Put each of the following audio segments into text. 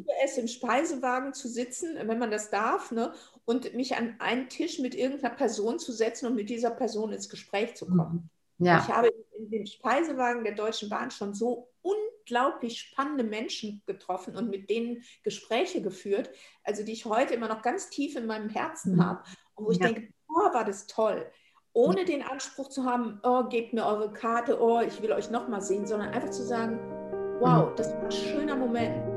liebe es, im Speisewagen zu sitzen, wenn man das darf, ne? und mich an einen Tisch mit irgendeiner Person zu setzen und mit dieser Person ins Gespräch zu kommen. Mhm. Ja. Ich habe in dem Speisewagen der Deutschen Bahn schon so unglaublich spannende Menschen getroffen und mit denen Gespräche geführt, also die ich heute immer noch ganz tief in meinem Herzen mhm. habe und wo ich ja. denke, oh, war das toll. Ohne den Anspruch zu haben, oh, gebt mir eure Karte, oh, ich will euch nochmal sehen, sondern einfach zu sagen, wow, mhm. das war ein schöner Moment.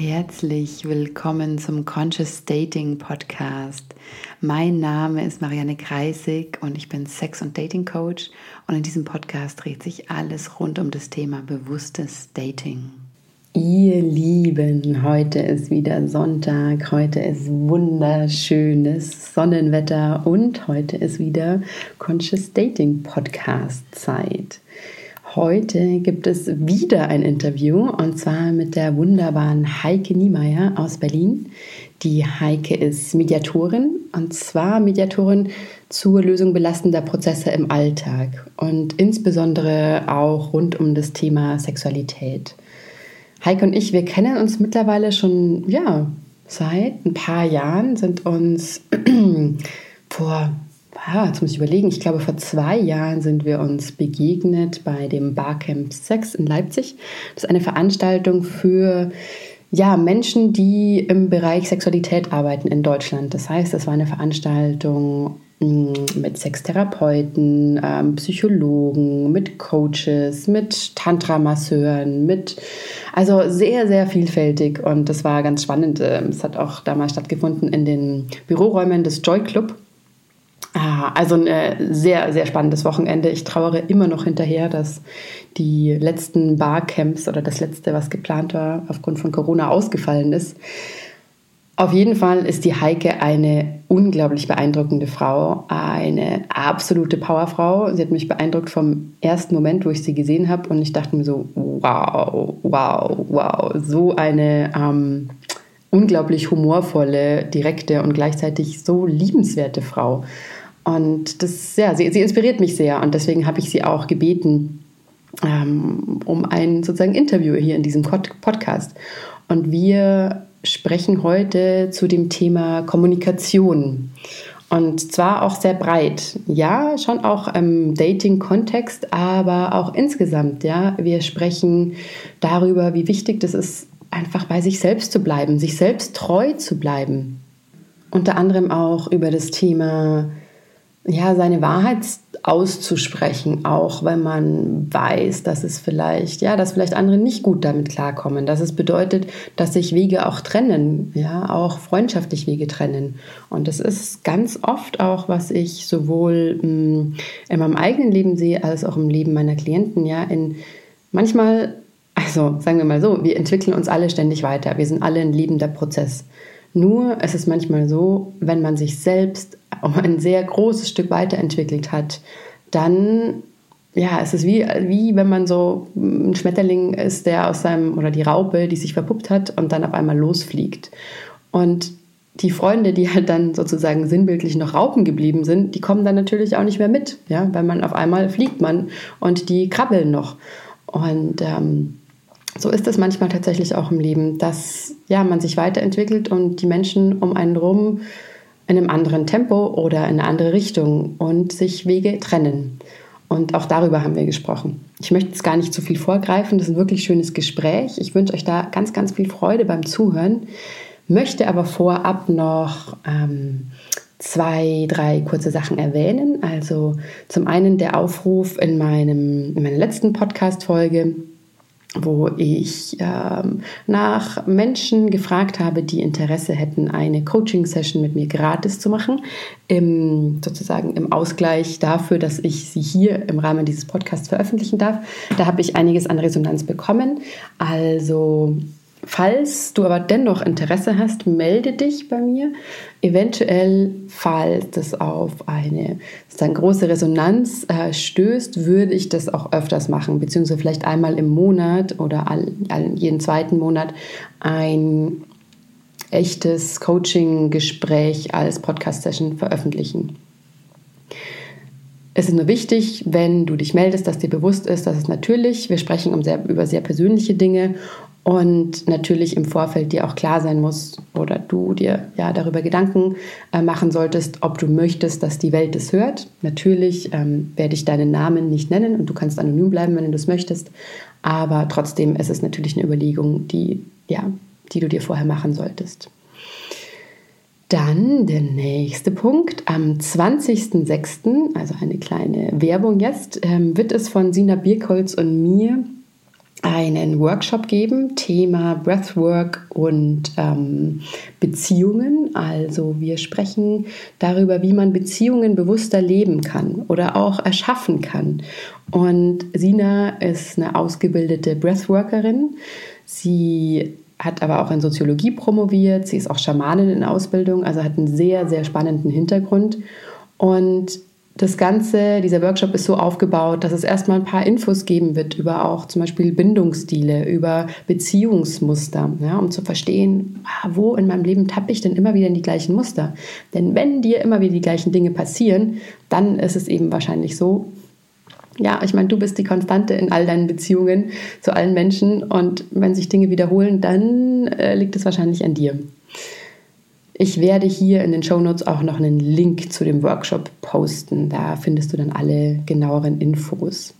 Herzlich willkommen zum Conscious Dating Podcast. Mein Name ist Marianne Kreisig und ich bin Sex- und Dating Coach und in diesem Podcast dreht sich alles rund um das Thema bewusstes Dating. Ihr Lieben, heute ist wieder Sonntag, heute ist wunderschönes Sonnenwetter und heute ist wieder Conscious Dating Podcast Zeit. Heute gibt es wieder ein Interview und zwar mit der wunderbaren Heike Niemeyer aus Berlin. Die Heike ist Mediatorin und zwar Mediatorin zur Lösung belastender Prozesse im Alltag und insbesondere auch rund um das Thema Sexualität. Heike und ich, wir kennen uns mittlerweile schon, ja, seit ein paar Jahren, sind uns vor ja, jetzt muss ich überlegen, ich glaube, vor zwei Jahren sind wir uns begegnet bei dem Barcamp Sex in Leipzig. Das ist eine Veranstaltung für ja, Menschen, die im Bereich Sexualität arbeiten in Deutschland. Das heißt, es war eine Veranstaltung mm, mit Sextherapeuten, ähm, Psychologen, mit Coaches, mit Tantra-Masseuren, mit also sehr, sehr vielfältig und das war ganz spannend. Ähm, es hat auch damals stattgefunden in den Büroräumen des Joy Club. Also ein äh, sehr, sehr spannendes Wochenende. Ich trauere immer noch hinterher, dass die letzten Barcamps oder das letzte, was geplant war, aufgrund von Corona ausgefallen ist. Auf jeden Fall ist die Heike eine unglaublich beeindruckende Frau, eine absolute Powerfrau. Sie hat mich beeindruckt vom ersten Moment, wo ich sie gesehen habe und ich dachte mir so, wow, wow, wow, so eine ähm, unglaublich humorvolle, direkte und gleichzeitig so liebenswerte Frau. Und das, ja, sie, sie inspiriert mich sehr und deswegen habe ich sie auch gebeten ähm, um ein sozusagen Interview hier in diesem Podcast. Und wir sprechen heute zu dem Thema Kommunikation. Und zwar auch sehr breit. Ja, schon auch im Dating-Kontext, aber auch insgesamt. Ja, wir sprechen darüber, wie wichtig das ist, einfach bei sich selbst zu bleiben, sich selbst treu zu bleiben. Unter anderem auch über das Thema ja, seine Wahrheit auszusprechen, auch wenn man weiß, dass es vielleicht, ja, dass vielleicht andere nicht gut damit klarkommen, dass es bedeutet, dass sich Wege auch trennen, ja, auch freundschaftlich Wege trennen. Und das ist ganz oft auch, was ich sowohl mh, mm, in meinem eigenen Leben sehe, als auch im Leben meiner Klienten, ja, in manchmal, also sagen wir mal so, wir entwickeln uns alle ständig weiter. Wir sind alle ein lebender Prozess. Nur es ist manchmal so, wenn man sich selbst ein sehr großes Stück weiterentwickelt hat, dann ja, es ist wie, wie wenn man so ein Schmetterling ist, der aus seinem, oder die Raupe, die sich verpuppt hat und dann auf einmal losfliegt. Und die Freunde, die halt dann sozusagen sinnbildlich noch Raupen geblieben sind, die kommen dann natürlich auch nicht mehr mit, ja, weil man auf einmal fliegt man und die krabbeln noch. Und ähm, so ist es manchmal tatsächlich auch im Leben, dass ja, man sich weiterentwickelt und die Menschen um einen rum in einem anderen Tempo oder in eine andere Richtung und sich Wege trennen. Und auch darüber haben wir gesprochen. Ich möchte jetzt gar nicht zu viel vorgreifen, das ist ein wirklich schönes Gespräch. Ich wünsche euch da ganz, ganz viel Freude beim Zuhören, möchte aber vorab noch ähm, zwei, drei kurze Sachen erwähnen. Also zum einen der Aufruf in, meinem, in meiner letzten Podcast-Folge wo ich ähm, nach Menschen gefragt habe, die Interesse hätten, eine Coaching-Session mit mir gratis zu machen, im, sozusagen im Ausgleich dafür, dass ich sie hier im Rahmen dieses Podcasts veröffentlichen darf. Da habe ich einiges an Resonanz bekommen. Also Falls du aber dennoch Interesse hast, melde dich bei mir. Eventuell, falls das auf eine sozusagen große Resonanz äh, stößt, würde ich das auch öfters machen, beziehungsweise vielleicht einmal im Monat oder all, all, jeden zweiten Monat ein echtes Coaching-Gespräch als Podcast-Session veröffentlichen. Es ist nur wichtig, wenn du dich meldest, dass dir bewusst ist, dass es natürlich, wir sprechen um sehr, über sehr persönliche Dinge und natürlich im Vorfeld dir auch klar sein muss oder du dir ja darüber Gedanken äh, machen solltest, ob du möchtest, dass die Welt es hört. Natürlich ähm, werde ich deinen Namen nicht nennen und du kannst anonym bleiben, wenn du das möchtest. Aber trotzdem ist es natürlich eine Überlegung, die, ja, die du dir vorher machen solltest. Dann der nächste Punkt. Am 20.06., also eine kleine Werbung jetzt, ähm, wird es von Sina Birkholz und mir einen Workshop geben, Thema Breathwork und ähm, Beziehungen. Also wir sprechen darüber, wie man Beziehungen bewusster leben kann oder auch erschaffen kann. Und Sina ist eine ausgebildete Breathworkerin. Sie hat aber auch in Soziologie promoviert. Sie ist auch Schamanin in Ausbildung, also hat einen sehr, sehr spannenden Hintergrund. Und das Ganze, dieser Workshop ist so aufgebaut, dass es erstmal ein paar Infos geben wird über auch zum Beispiel Bindungsstile, über Beziehungsmuster, ja, um zu verstehen, ah, wo in meinem Leben tappe ich denn immer wieder in die gleichen Muster. Denn wenn dir immer wieder die gleichen Dinge passieren, dann ist es eben wahrscheinlich so, ja, ich meine, du bist die Konstante in all deinen Beziehungen zu allen Menschen und wenn sich Dinge wiederholen, dann äh, liegt es wahrscheinlich an dir. Ich werde hier in den Show Notes auch noch einen Link zu dem Workshop posten. Da findest du dann alle genaueren Infos.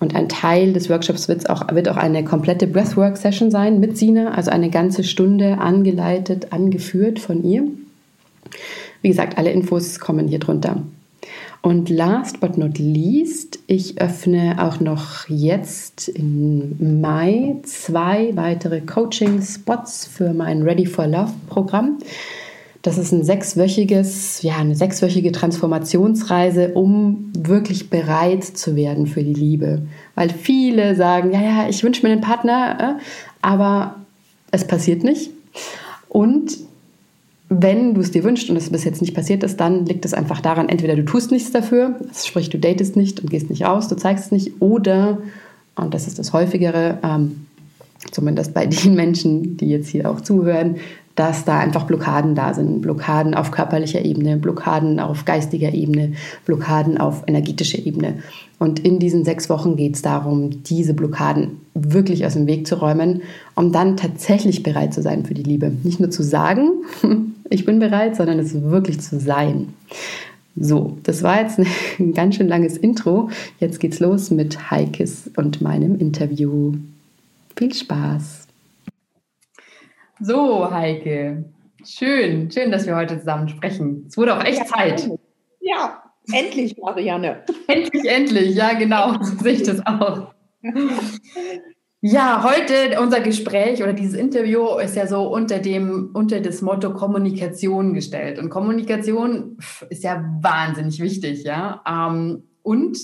Und ein Teil des Workshops wird auch, wird auch eine komplette Breathwork-Session sein mit Sina, also eine ganze Stunde angeleitet, angeführt von ihr. Wie gesagt, alle Infos kommen hier drunter. Und last but not least, ich öffne auch noch jetzt im Mai zwei weitere Coaching-Spots für mein Ready for Love Programm. Das ist ein sechswöchiges, ja, eine sechswöchige Transformationsreise, um wirklich bereit zu werden für die Liebe. Weil viele sagen, ja, ja, ich wünsche mir einen Partner, äh, aber es passiert nicht. Und wenn du es dir wünschst und es bis jetzt nicht passiert ist, dann liegt es einfach daran, entweder du tust nichts dafür, sprich du datest nicht und gehst nicht raus, du zeigst es nicht, oder, und das ist das häufigere, ähm, zumindest bei den Menschen, die jetzt hier auch zuhören, dass da einfach Blockaden da sind. Blockaden auf körperlicher Ebene, Blockaden auf geistiger Ebene, Blockaden auf energetischer Ebene. Und in diesen sechs Wochen geht es darum, diese Blockaden wirklich aus dem Weg zu räumen, um dann tatsächlich bereit zu sein für die Liebe. Nicht nur zu sagen, ich bin bereit, sondern es wirklich zu sein. So, das war jetzt ein ganz schön langes Intro. Jetzt geht's los mit Heikes und meinem Interview. Viel Spaß! So, Heike, schön, schön, dass wir heute zusammen sprechen. Es wurde auch echt ja, Zeit. Ja, endlich, Marianne. endlich, endlich, ja, genau, so sehe ich das auch. Ja, heute unser Gespräch oder dieses Interview ist ja so unter dem, unter das Motto Kommunikation gestellt. Und Kommunikation ist ja wahnsinnig wichtig, ja. Ähm, und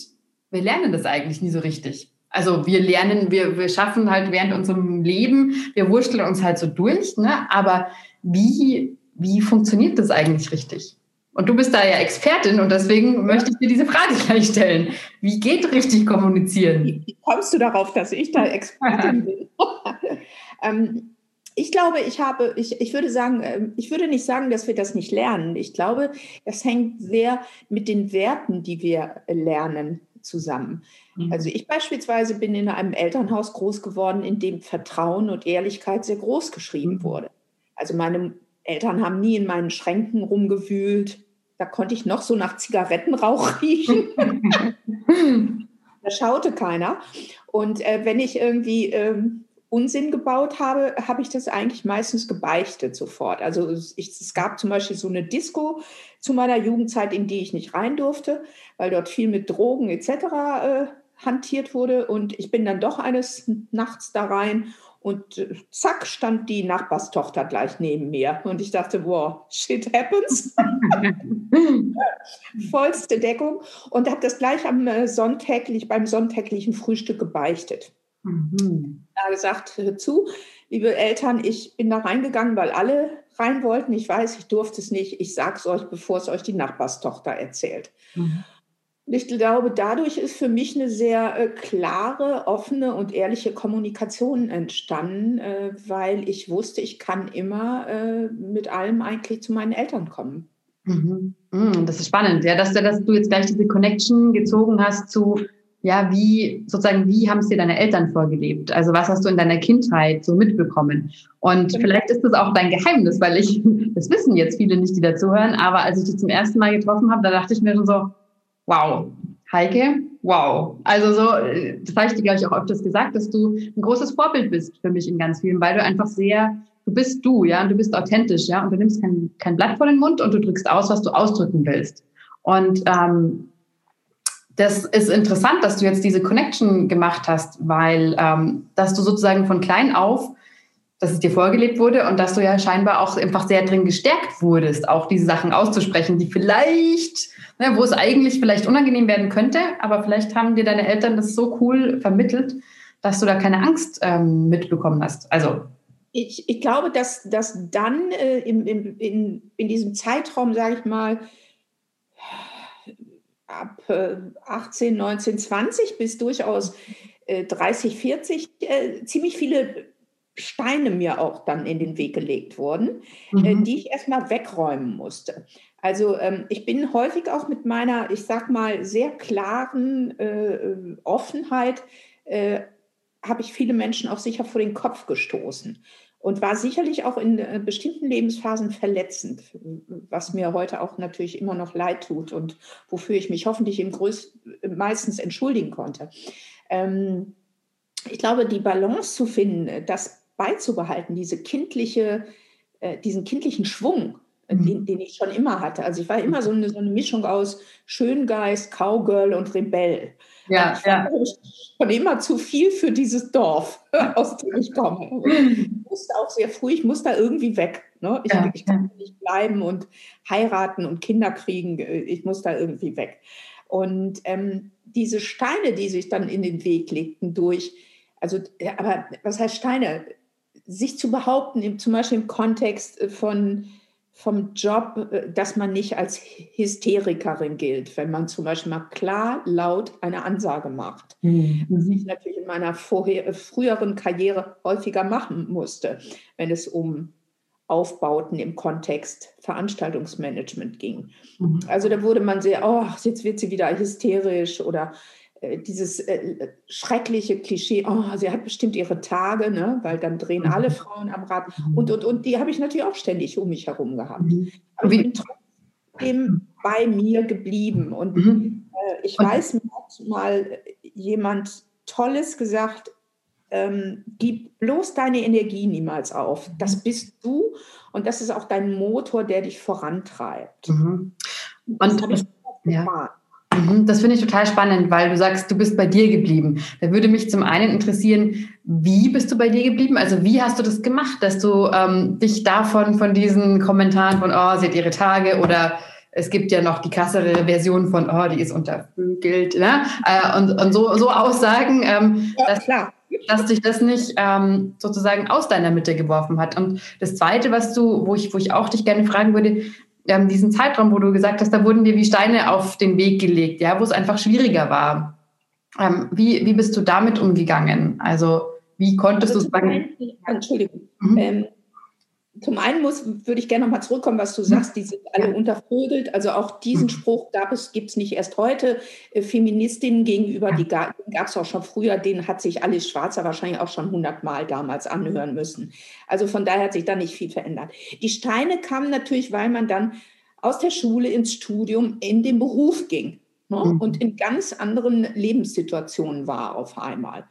wir lernen das eigentlich nie so richtig. Also wir lernen, wir, wir schaffen halt während unserem Leben, wir wursteln uns halt so durch, ne? aber wie, wie funktioniert das eigentlich richtig? Und du bist da ja Expertin und deswegen möchte ich dir diese Frage gleich stellen. Wie geht richtig kommunizieren? Wie kommst du darauf, dass ich da Expertin bin? ähm, ich glaube, ich habe, ich, ich würde sagen, ähm, ich würde nicht sagen, dass wir das nicht lernen. Ich glaube, das hängt sehr mit den Werten, die wir lernen, zusammen. Mhm. Also ich beispielsweise bin in einem Elternhaus groß geworden, in dem Vertrauen und Ehrlichkeit sehr groß geschrieben mhm. wurde. Also meine Eltern haben nie in meinen Schränken rumgewühlt. Da konnte ich noch so nach Zigarettenrauch riechen. da schaute keiner. Und äh, wenn ich irgendwie ähm, Unsinn gebaut habe, habe ich das eigentlich meistens gebeichtet sofort. Also ich, es gab zum Beispiel so eine Disco zu meiner Jugendzeit, in die ich nicht rein durfte, weil dort viel mit Drogen etc. Äh, hantiert wurde. Und ich bin dann doch eines Nachts da rein und äh, zack stand die Nachbarstochter gleich neben mir. Und ich dachte, wow, shit happens. Vollste Deckung. Und habe das gleich am äh, sonntäglich, beim sonntäglichen Frühstück gebeichtet. Mhm. Da gesagt, hör zu, liebe Eltern, ich bin da reingegangen, weil alle rein wollten. Ich weiß, ich durfte es nicht. Ich sage es euch, bevor es euch die Nachbarstochter erzählt. Mhm. Ich glaube, dadurch ist für mich eine sehr äh, klare, offene und ehrliche Kommunikation entstanden, äh, weil ich wusste, ich kann immer äh, mit allem eigentlich zu meinen Eltern kommen. Mhm. Mhm, das ist spannend, ja, dass, dass du jetzt gleich diese Connection gezogen hast zu, ja, wie sozusagen, wie haben es dir deine Eltern vorgelebt? Also was hast du in deiner Kindheit so mitbekommen? Und genau. vielleicht ist das auch dein Geheimnis, weil ich, das wissen jetzt viele nicht, die dazuhören, aber als ich dich zum ersten Mal getroffen habe, da dachte ich mir schon so, wow, Heike, wow. Also so, das habe ich dir, glaube ich, auch öfters gesagt, dass du ein großes Vorbild bist für mich in ganz vielen, weil du einfach sehr, du bist du, ja, und du bist authentisch, ja, und du nimmst kein, kein Blatt vor den Mund und du drückst aus, was du ausdrücken willst. Und ähm, das ist interessant, dass du jetzt diese Connection gemacht hast, weil ähm, dass du sozusagen von klein auf, dass es dir vorgelebt wurde und dass du ja scheinbar auch einfach sehr drin gestärkt wurdest, auch diese Sachen auszusprechen, die vielleicht, ne, wo es eigentlich vielleicht unangenehm werden könnte, aber vielleicht haben dir deine Eltern das so cool vermittelt, dass du da keine Angst ähm, mitbekommen hast. Also ich, ich glaube, dass, dass dann äh, im, im, in, in diesem Zeitraum, sage ich mal, ab 18, 19, 20 bis durchaus 30, äh, 40 äh, ziemlich viele Steine mir auch dann in den Weg gelegt wurden, äh, mhm. die ich erstmal wegräumen musste. Also ähm, ich bin häufig auch mit meiner, ich sag mal, sehr klaren äh, Offenheit, äh, habe ich viele Menschen auch sicher vor den Kopf gestoßen und war sicherlich auch in äh, bestimmten Lebensphasen verletzend, was mir heute auch natürlich immer noch leid tut und wofür ich mich hoffentlich im Größ meistens entschuldigen konnte. Ähm, ich glaube, die Balance zu finden, das beizubehalten, diese kindliche, äh, diesen kindlichen Schwung, mhm. den, den, ich schon immer hatte. Also ich war immer so eine, so eine Mischung aus Schöngeist, Cowgirl und Rebell. Ja, ja. schon immer zu viel für dieses Dorf, aus dem ich komme. Ich musste auch sehr früh, ich muss da irgendwie weg. Ne? Ich, ja, ich kann nicht bleiben und heiraten und Kinder kriegen. Ich muss da irgendwie weg. Und ähm, diese Steine, die sich dann in den Weg legten durch, also, aber was heißt Steine? Sich zu behaupten, zum Beispiel im Kontext von vom Job, äh, dass man nicht als Hysterikerin gilt, wenn man zum Beispiel mal klar, laut eine Ansage macht. Mhm. Was ich natürlich in meiner vorher, äh, früheren Karriere häufiger machen musste, wenn es um Aufbauten im Kontext Veranstaltungsmanagement ging. Mhm. Also da wurde man sehr, oh, jetzt wird sie wieder hysterisch oder dieses äh, schreckliche Klischee, oh, sie hat bestimmt ihre Tage, ne? weil dann drehen alle mhm. Frauen am Rad. Mhm. Und, und, und die habe ich natürlich auch ständig um mich herum gehabt. Mhm. Aber ich bin trotzdem bei mir geblieben. Und äh, ich weiß, mir hat mal jemand Tolles gesagt, ähm, gib bloß deine Energie niemals auf. Das bist du und das ist auch dein Motor, der dich vorantreibt. Mhm. Und das ja. Mhm, das finde ich total spannend, weil du sagst, du bist bei dir geblieben. Da würde mich zum einen interessieren, wie bist du bei dir geblieben? Also wie hast du das gemacht, dass du ähm, dich davon, von diesen Kommentaren von, oh, sie hat ihre Tage oder es gibt ja noch die krassere Version von, oh, die ist untervögelt, ne? Äh, und, und so, so Aussagen, ähm, ja, dass, klar. dass dich das nicht ähm, sozusagen aus deiner Mitte geworfen hat. Und das Zweite, was du, wo ich, wo ich auch dich gerne fragen würde, ähm, diesen Zeitraum, wo du gesagt hast, da wurden dir wie Steine auf den Weg gelegt, ja, wo es einfach schwieriger war. Ähm, wie, wie bist du damit umgegangen? Also wie konntest also du sagen? Entschuldigung. Mhm. Ähm, zum einen muss, würde ich gerne nochmal zurückkommen, was du sagst, die sind alle untervögelt. Also auch diesen mhm. Spruch gab es, gibt es nicht erst heute. Äh, Feministinnen gegenüber, die gab es auch schon früher, den hat sich Alice Schwarzer wahrscheinlich auch schon hundertmal damals anhören müssen. Also von daher hat sich da nicht viel verändert. Die Steine kamen natürlich, weil man dann aus der Schule ins Studium in den Beruf ging ne? mhm. und in ganz anderen Lebenssituationen war auf einmal.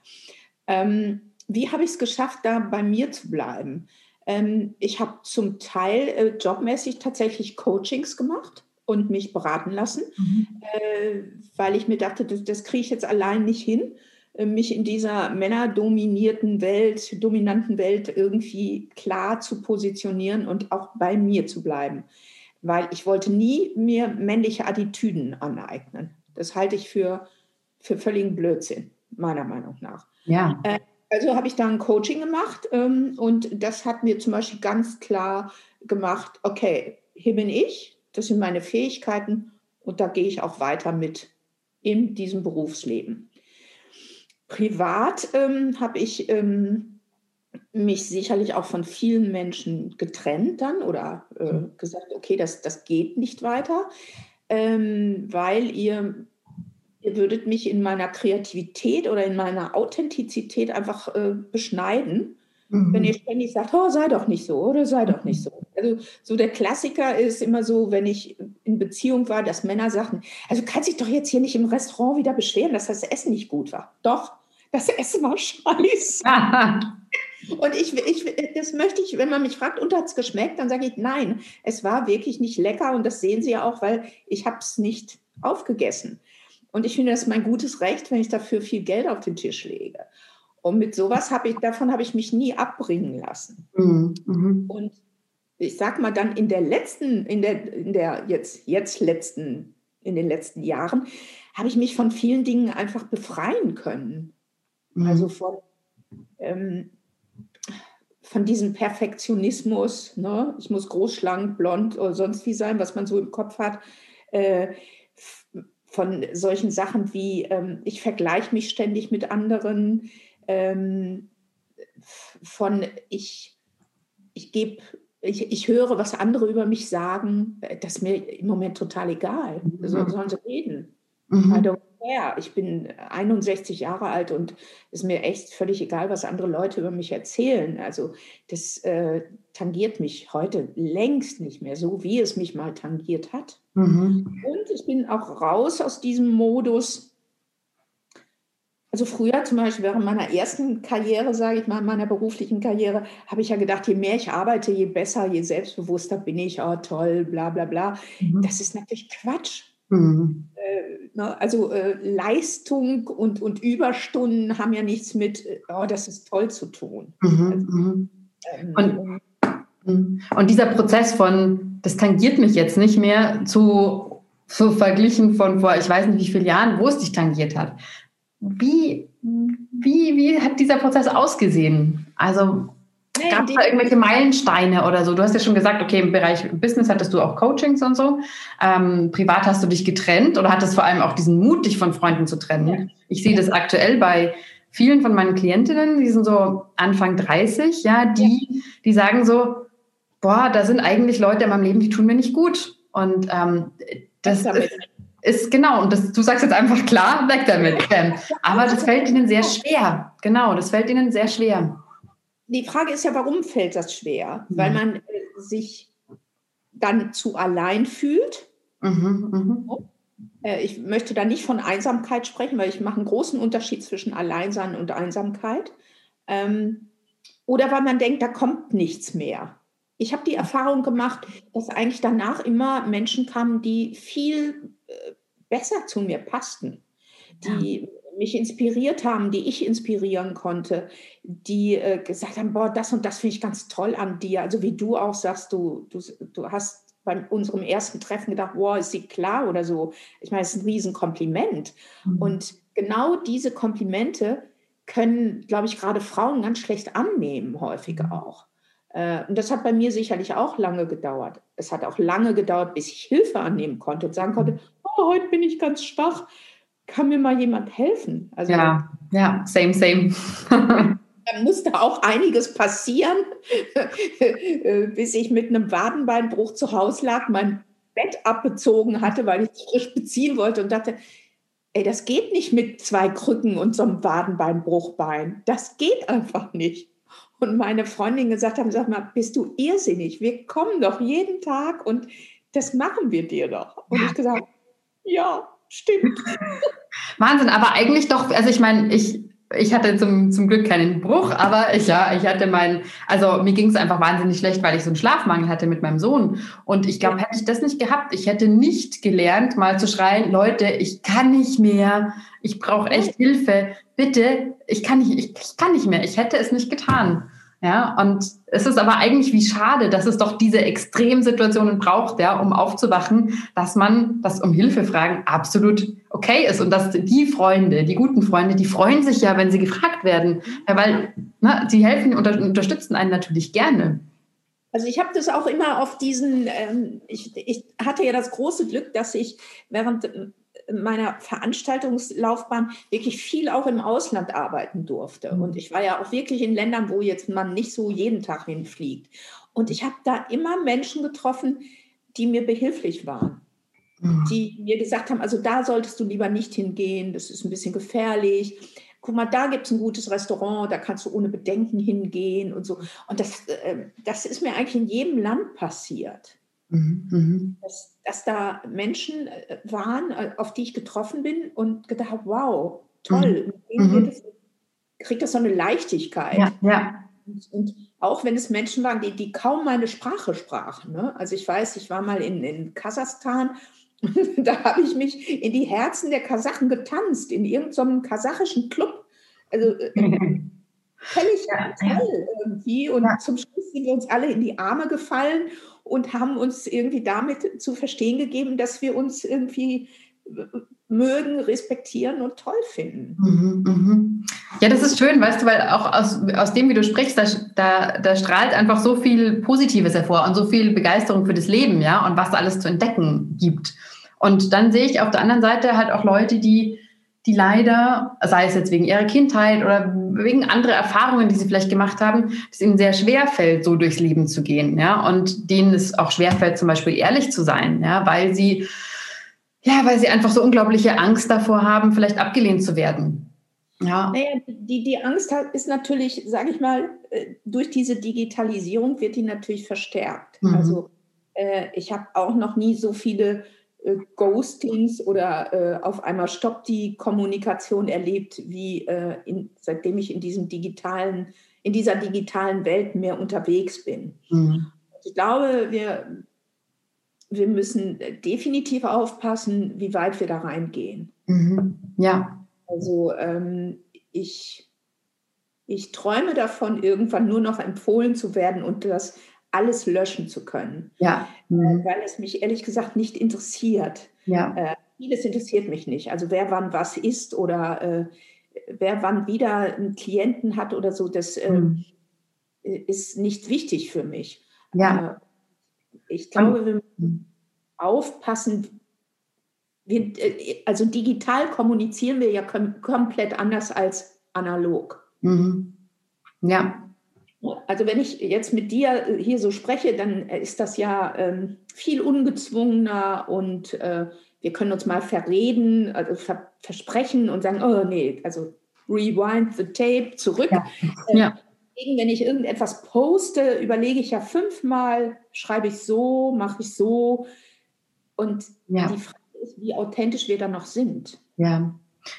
Ähm, wie habe ich es geschafft, da bei mir zu bleiben? Ähm, ich habe zum Teil äh, jobmäßig tatsächlich Coachings gemacht und mich beraten lassen, mhm. äh, weil ich mir dachte, das, das kriege ich jetzt allein nicht hin, äh, mich in dieser männerdominierten Welt, dominanten Welt irgendwie klar zu positionieren und auch bei mir zu bleiben. Weil ich wollte nie mir männliche Attitüden aneignen. Das halte ich für, für völligen Blödsinn, meiner Meinung nach. Ja. Äh, also habe ich da ein Coaching gemacht ähm, und das hat mir zum Beispiel ganz klar gemacht, okay, hier bin ich, das sind meine Fähigkeiten und da gehe ich auch weiter mit in diesem Berufsleben. Privat ähm, habe ich ähm, mich sicherlich auch von vielen Menschen getrennt dann oder äh, mhm. gesagt, okay, das, das geht nicht weiter, ähm, weil ihr, ihr würdet mich in meiner Kreativität oder in meiner Authentizität einfach äh, beschneiden. Mhm. Wenn ihr ständig sagt, oh, sei doch nicht so oder sei doch nicht so. Also so der Klassiker ist immer so, wenn ich in Beziehung war, dass Männer sagten, also kannst dich doch jetzt hier nicht im Restaurant wieder beschweren, dass das Essen nicht gut war. Doch, das Essen war scheiße. Und ich, ich, das möchte ich, wenn man mich fragt, und hat es geschmeckt, dann sage ich, nein, es war wirklich nicht lecker und das sehen Sie ja auch, weil ich habe es nicht aufgegessen. Und ich finde, das ist mein gutes Recht, wenn ich dafür viel Geld auf den Tisch lege. Und mit sowas habe ich, davon habe ich mich nie abbringen lassen. Mhm. mhm. Und ich sag mal dann in der letzten, in der, in der jetzt, jetzt letzten, in den letzten Jahren, habe ich mich von vielen Dingen einfach befreien können. Mhm. Also von, ähm, von diesem Perfektionismus, ne? ich muss groß, schlank, blond oder sonst wie sein, was man so im Kopf hat. Äh, von solchen Sachen wie, ähm, ich vergleiche mich ständig mit anderen, ähm, von ich, ich gebe, ich, ich höre, was andere über mich sagen, das ist mir im Moment total egal. Mhm. So, sollen sie reden. Mhm. Care. Ich bin 61 Jahre alt und es ist mir echt völlig egal, was andere Leute über mich erzählen. Also das äh, tangiert mich heute längst nicht mehr so, wie es mich mal tangiert hat. Mhm. Und ich bin auch raus aus diesem Modus, also früher zum Beispiel während meiner ersten Karriere, sage ich mal, meiner beruflichen Karriere, habe ich ja gedacht, je mehr ich arbeite, je besser, je selbstbewusster bin ich, oh toll, bla bla bla. Mhm. Das ist natürlich Quatsch. Mhm. Äh, ne, also äh, Leistung und, und Überstunden haben ja nichts mit, oh, das ist toll zu tun. Mhm. Also, mhm. ähm, und, mhm. und dieser Prozess von, das tangiert mich jetzt nicht mehr, zu so verglichen von vor, ich weiß nicht wie vielen Jahren, wo es dich tangiert hat. Wie, wie, wie hat dieser Prozess ausgesehen? Also nee, gab es da irgendwelche Meilensteine oder so? Du hast ja schon gesagt, okay, im Bereich Business hattest du auch Coachings und so. Ähm, privat hast du dich getrennt oder hattest vor allem auch diesen Mut, dich von Freunden zu trennen? Ja. Ich sehe das aktuell bei vielen von meinen Klientinnen, die sind so Anfang 30, ja, die, ja. die sagen so, boah, da sind eigentlich Leute in meinem Leben, die tun mir nicht gut. Und ähm, das, ist, ist genau, und das, du sagst jetzt einfach klar, weg damit. Aber das fällt ihnen sehr schwer. Genau, das fällt ihnen sehr schwer. Die Frage ist ja, warum fällt das schwer? Mhm. Weil man äh, sich dann zu allein fühlt. Mhm, mh. Äh, ich möchte da nicht von Einsamkeit sprechen, weil ich mache einen großen Unterschied zwischen Alleinsein und Einsamkeit. Ähm, oder weil man denkt, da kommt nichts mehr. Ich habe die Erfahrung gemacht, dass eigentlich danach immer Menschen kamen, die viel äh, besser zu mir passten, die ja. Mich inspiriert haben, die ich inspirieren konnte, die äh, gesagt haben, boah, das und das finde ich ganz toll an dir. Also wie du auch sagst, du, du, du hast bei unserem ersten Treffen gedacht, boah, ist sie klar oder so. Ich meine, es ist ein Riesenkompliment. Mhm. Und genau diese Komplimente können, glaube ich, gerade Frauen ganz schlecht annehmen, häufiger mhm. auch. Äh, und das hat bei mir sicherlich auch lange gedauert. Es hat auch lange gedauert, bis ich Hilfe annehmen konnte und sagen konnte, oh, heute bin ich ganz schwach, kann mir mal jemand helfen? Also, ja, ja, same, same. da musste auch einiges passieren, bis ich mit einem Wadenbeinbruch zu Hause lag, mein Bett abbezogen hatte, weil ich es frisch beziehen wollte und dachte, ey, das geht nicht mit zwei Krücken und so einem Wadenbeinbruchbein. Das geht einfach nicht und meine Freundin gesagt haben, sag mal, bist du irrsinnig? Wir kommen doch jeden Tag und das machen wir dir doch. Und ich gesagt, ja, stimmt. Wahnsinn, aber eigentlich doch, also ich meine, ich, ich hatte zum, zum Glück keinen Bruch, aber ich, ja, ich hatte meinen, also mir ging es einfach wahnsinnig schlecht, weil ich so einen Schlafmangel hatte mit meinem Sohn. Und ich glaube, hätte ich das nicht gehabt, ich hätte nicht gelernt, mal zu schreien, Leute, ich kann nicht mehr, ich brauche echt Hilfe, bitte, ich kann nicht, ich, ich kann nicht mehr, ich hätte es nicht getan. Ja, und es ist aber eigentlich wie schade, dass es doch diese Extremsituationen braucht, ja, um aufzuwachen, dass man das um Hilfe fragen absolut okay ist und dass die Freunde, die guten Freunde, die freuen sich ja, wenn sie gefragt werden, ja, weil ne, sie helfen und unterstützen einen natürlich gerne. Also ich habe das auch immer auf diesen, ähm, ich, ich hatte ja das große Glück, dass ich während meiner Veranstaltungslaufbahn wirklich viel auch im Ausland arbeiten durfte. Mhm. Und ich war ja auch wirklich in Ländern, wo jetzt man nicht so jeden Tag hinfliegt. Und ich habe da immer Menschen getroffen, die mir behilflich waren. Mhm. Die mir gesagt haben, also da solltest du lieber nicht hingehen, das ist ein bisschen gefährlich guck mal, da gibt es ein gutes Restaurant, da kannst du ohne Bedenken hingehen und so. Und das, äh, das ist mir eigentlich in jedem Land passiert. Mhm. mhm. Dass, da Menschen äh, waren, äh, auf die ich getroffen bin und gedacht habe, wow, toll, mhm. das, kriegt das so eine Leichtigkeit. Ja, ja. Und, und, auch wenn es Menschen waren, die, die kaum meine Sprache sprachen. Ne? Also ich weiß, ich war mal in, in Kasachstan da habe ich mich in die Herzen der Kasachen getanzt, in irgendeinem kasachischen Club. Also äh, völlig ja, toll irgendwie. Und ja. zum Schluss sind wir uns alle in die Arme gefallen und haben uns irgendwie damit zu verstehen gegeben, dass wir uns irgendwie mögen, respektieren und toll finden. Mhm, mhm. Ja, das ist schön, weißt du, weil auch aus, aus dem, wie du sprichst, da, da, da strahlt einfach so viel Positives hervor und so viel Begeisterung für das Leben, ja, und was da alles zu entdecken gibt. Und dann sehe ich auf der anderen Seite halt auch Leute, die, die leider, sei es jetzt wegen ihrer Kindheit oder wegen anderer Erfahrungen, die sie vielleicht gemacht haben, es ihnen sehr schwer fällt, so durchs Leben zu gehen, ja, und denen es auch schwer fällt, zum Beispiel ehrlich zu sein, ja, weil sie, ja, weil sie einfach so unglaubliche Angst davor haben, vielleicht abgelehnt zu werden. Ja. Naja, die, die Angst ist natürlich, sage ich mal, äh, durch diese Digitalisierung wird die natürlich verstärkt. Mhm. Also äh, ich habe auch noch nie so viele äh, Ghostings oder äh, auf einmal stoppt die Kommunikation erlebt, wie äh, in, seitdem ich in diesem digitalen, in dieser digitalen Welt mehr unterwegs bin. Mhm. Ich glaube, wir, wir müssen definitiv aufpassen, wie weit wir da reingehen. Mhm. Ja. Also ähm, ich, ich träume davon, irgendwann nur noch empfohlen zu werden und das alles löschen zu können. Ja. Äh, mhm. Weil es mich ehrlich gesagt nicht interessiert. Ja. Äh, vieles interessiert mich nicht. Also wer wann was isst oder äh, wer wann wieder einen Klienten hat oder so, das äh, mhm. ist nicht wichtig für mich. Ja. Äh, ich glaube, wir müssen aufpassen. Wir, äh, also digital kommunizieren wir ja kom komplett anders als analog. Mhm. Ja. Also wenn ich jetzt mit dir äh, hier so spreche, dann äh, ist das ja ähm, viel ungezwungener und äh, wir können uns mal verreden, also ver versprechen und sagen, oh nee, also rewind the tape, zurück. Ja. Äh, ja. Wenn ich irgendetwas poste, überlege ich ja fünfmal, schreibe ich so, mache ich so. Und ja. die Frage ist, wie authentisch wir dann noch sind. Ja,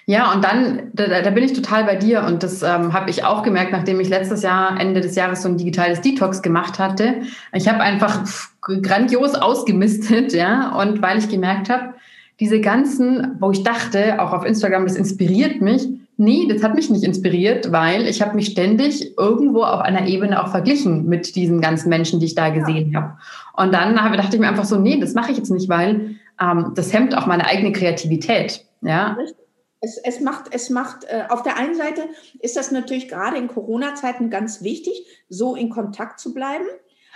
ja, und dann, da, da bin ich total bei dir und das ähm, habe ich auch gemerkt, nachdem ich letztes Jahr, Ende des Jahres, so ein digitales Detox gemacht hatte. Ich habe einfach grandios ausgemistet, ja, und weil ich gemerkt habe, diese ganzen, wo ich dachte, auch auf Instagram, das inspiriert mich, nee, das hat mich nicht inspiriert, weil ich habe mich ständig irgendwo auf einer Ebene auch verglichen mit diesen ganzen Menschen, die ich da gesehen ja. habe. Und dann hab, dachte ich mir einfach so, nee, das mache ich jetzt nicht, weil ähm, das hemmt auch meine eigene Kreativität. Ja. Richtig. Es, es macht, es macht äh, auf der einen Seite ist das natürlich gerade in Corona-Zeiten ganz wichtig, so in Kontakt zu bleiben.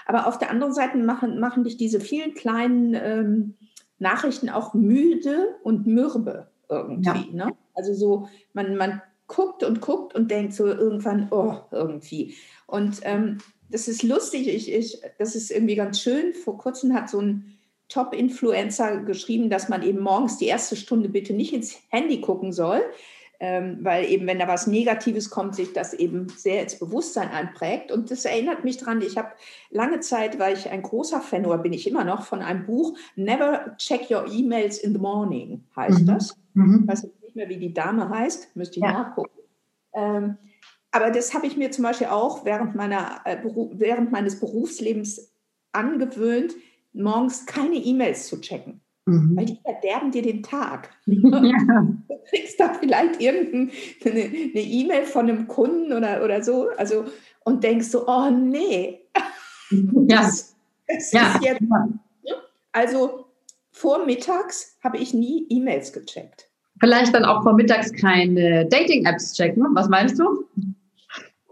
Aber auf der anderen Seite machen, machen dich diese vielen kleinen ähm, Nachrichten auch müde und mürbe irgendwie. Ja. Ne? Also so, man, man guckt und guckt und denkt so irgendwann, oh, irgendwie. Und ähm, das ist lustig, ich, ich, das ist irgendwie ganz schön. Vor kurzem hat so ein Top-Influencer geschrieben, dass man eben morgens die erste Stunde bitte nicht ins Handy gucken soll, ähm, weil eben, wenn da was Negatives kommt, sich das eben sehr ins Bewusstsein einprägt. Und das erinnert mich daran, ich habe lange Zeit, war ich ein großer Fan oder bin ich immer noch von einem Buch, Never Check Your Emails in the Morning, heißt mhm. das. Mhm. Ich weiß nicht mehr, wie die Dame heißt, müsste ich ja. nachgucken. Ähm, aber das habe ich mir zum Beispiel auch während, meiner, äh, während meines Berufslebens angewöhnt, morgens keine E-Mails zu checken. Mhm. Weil die verderben dir den Tag. Ja. Du kriegst da vielleicht irgendeine E-Mail von einem Kunden oder, oder so, also und denkst so, oh nee. Ja. Das, das ja. Jetzt, also vormittags habe ich nie E-Mails gecheckt. Vielleicht dann auch vormittags keine Dating-Apps checken. Was meinst du?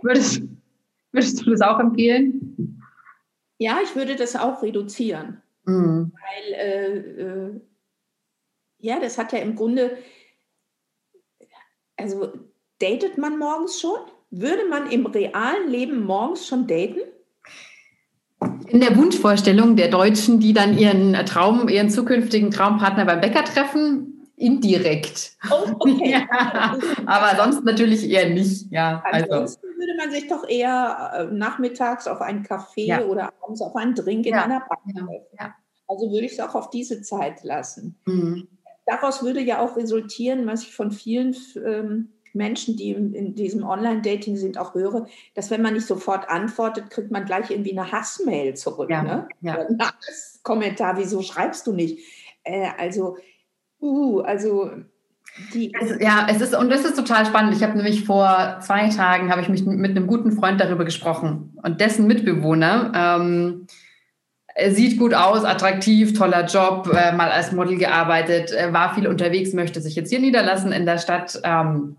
Würdest, würdest du das auch empfehlen? Ja, ich würde das auch reduzieren, mhm. weil äh, äh, Ja, das hat ja im Grunde, also datet man morgens schon? Würde man im realen Leben morgens schon daten? In der Wunschvorstellung der Deutschen, die dann ihren Traum, ihren zukünftigen Traumpartner beim Bäcker treffen, indirekt. Oh, okay. ja, aber sonst natürlich eher nicht. Ja, also. Ansonsten. Würde man sich doch eher äh, nachmittags auf einen Kaffee ja. oder abends auf einen Drink in ja. einer Bar ja. Also würde ich es auch auf diese Zeit lassen. Mhm. Daraus würde ja auch resultieren, was ich von vielen ähm, Menschen, die in, in diesem Online-Dating sind, auch höre, dass wenn man nicht sofort antwortet, kriegt man gleich irgendwie eine Hassmail zurück. Ja, ne? ja. Ein Kommentar, wieso schreibst du nicht? Äh, also, uh, also es, ja, es ist, und das ist total spannend. Ich habe nämlich vor zwei Tagen, habe ich mich mit einem guten Freund darüber gesprochen und dessen Mitbewohner, ähm, sieht gut aus, attraktiv, toller Job, äh, mal als Model gearbeitet, äh, war viel unterwegs, möchte sich jetzt hier niederlassen in der Stadt. Ähm,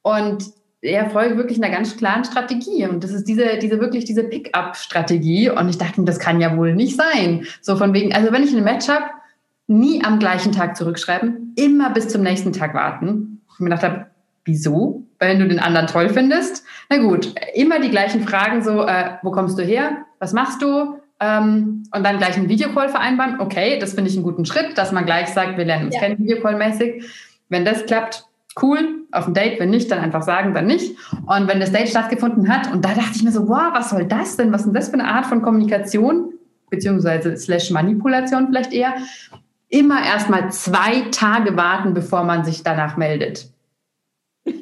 und er folgt wirklich einer ganz klaren Strategie. Und das ist diese, diese wirklich diese Pick-up-Strategie. Und ich dachte, das kann ja wohl nicht sein. So von wegen, also wenn ich ein Match habe, nie am gleichen Tag zurückschreiben, immer bis zum nächsten Tag warten. Ich mir gedacht habe, wieso? Wenn du den anderen toll findest. Na gut, immer die gleichen Fragen, so, äh, wo kommst du her? Was machst du? Ähm, und dann gleich einen Videocall vereinbaren. Okay, das finde ich einen guten Schritt, dass man gleich sagt, wir lernen uns ja. kennen, Videocall-mäßig. Wenn das klappt, cool, auf ein Date, wenn nicht, dann einfach sagen, dann nicht. Und wenn das Date stattgefunden hat, und da dachte ich mir so, wow, was soll das denn? Was ist denn das für eine Art von Kommunikation, beziehungsweise slash Manipulation vielleicht eher? Immer erstmal zwei Tage warten, bevor man sich danach meldet.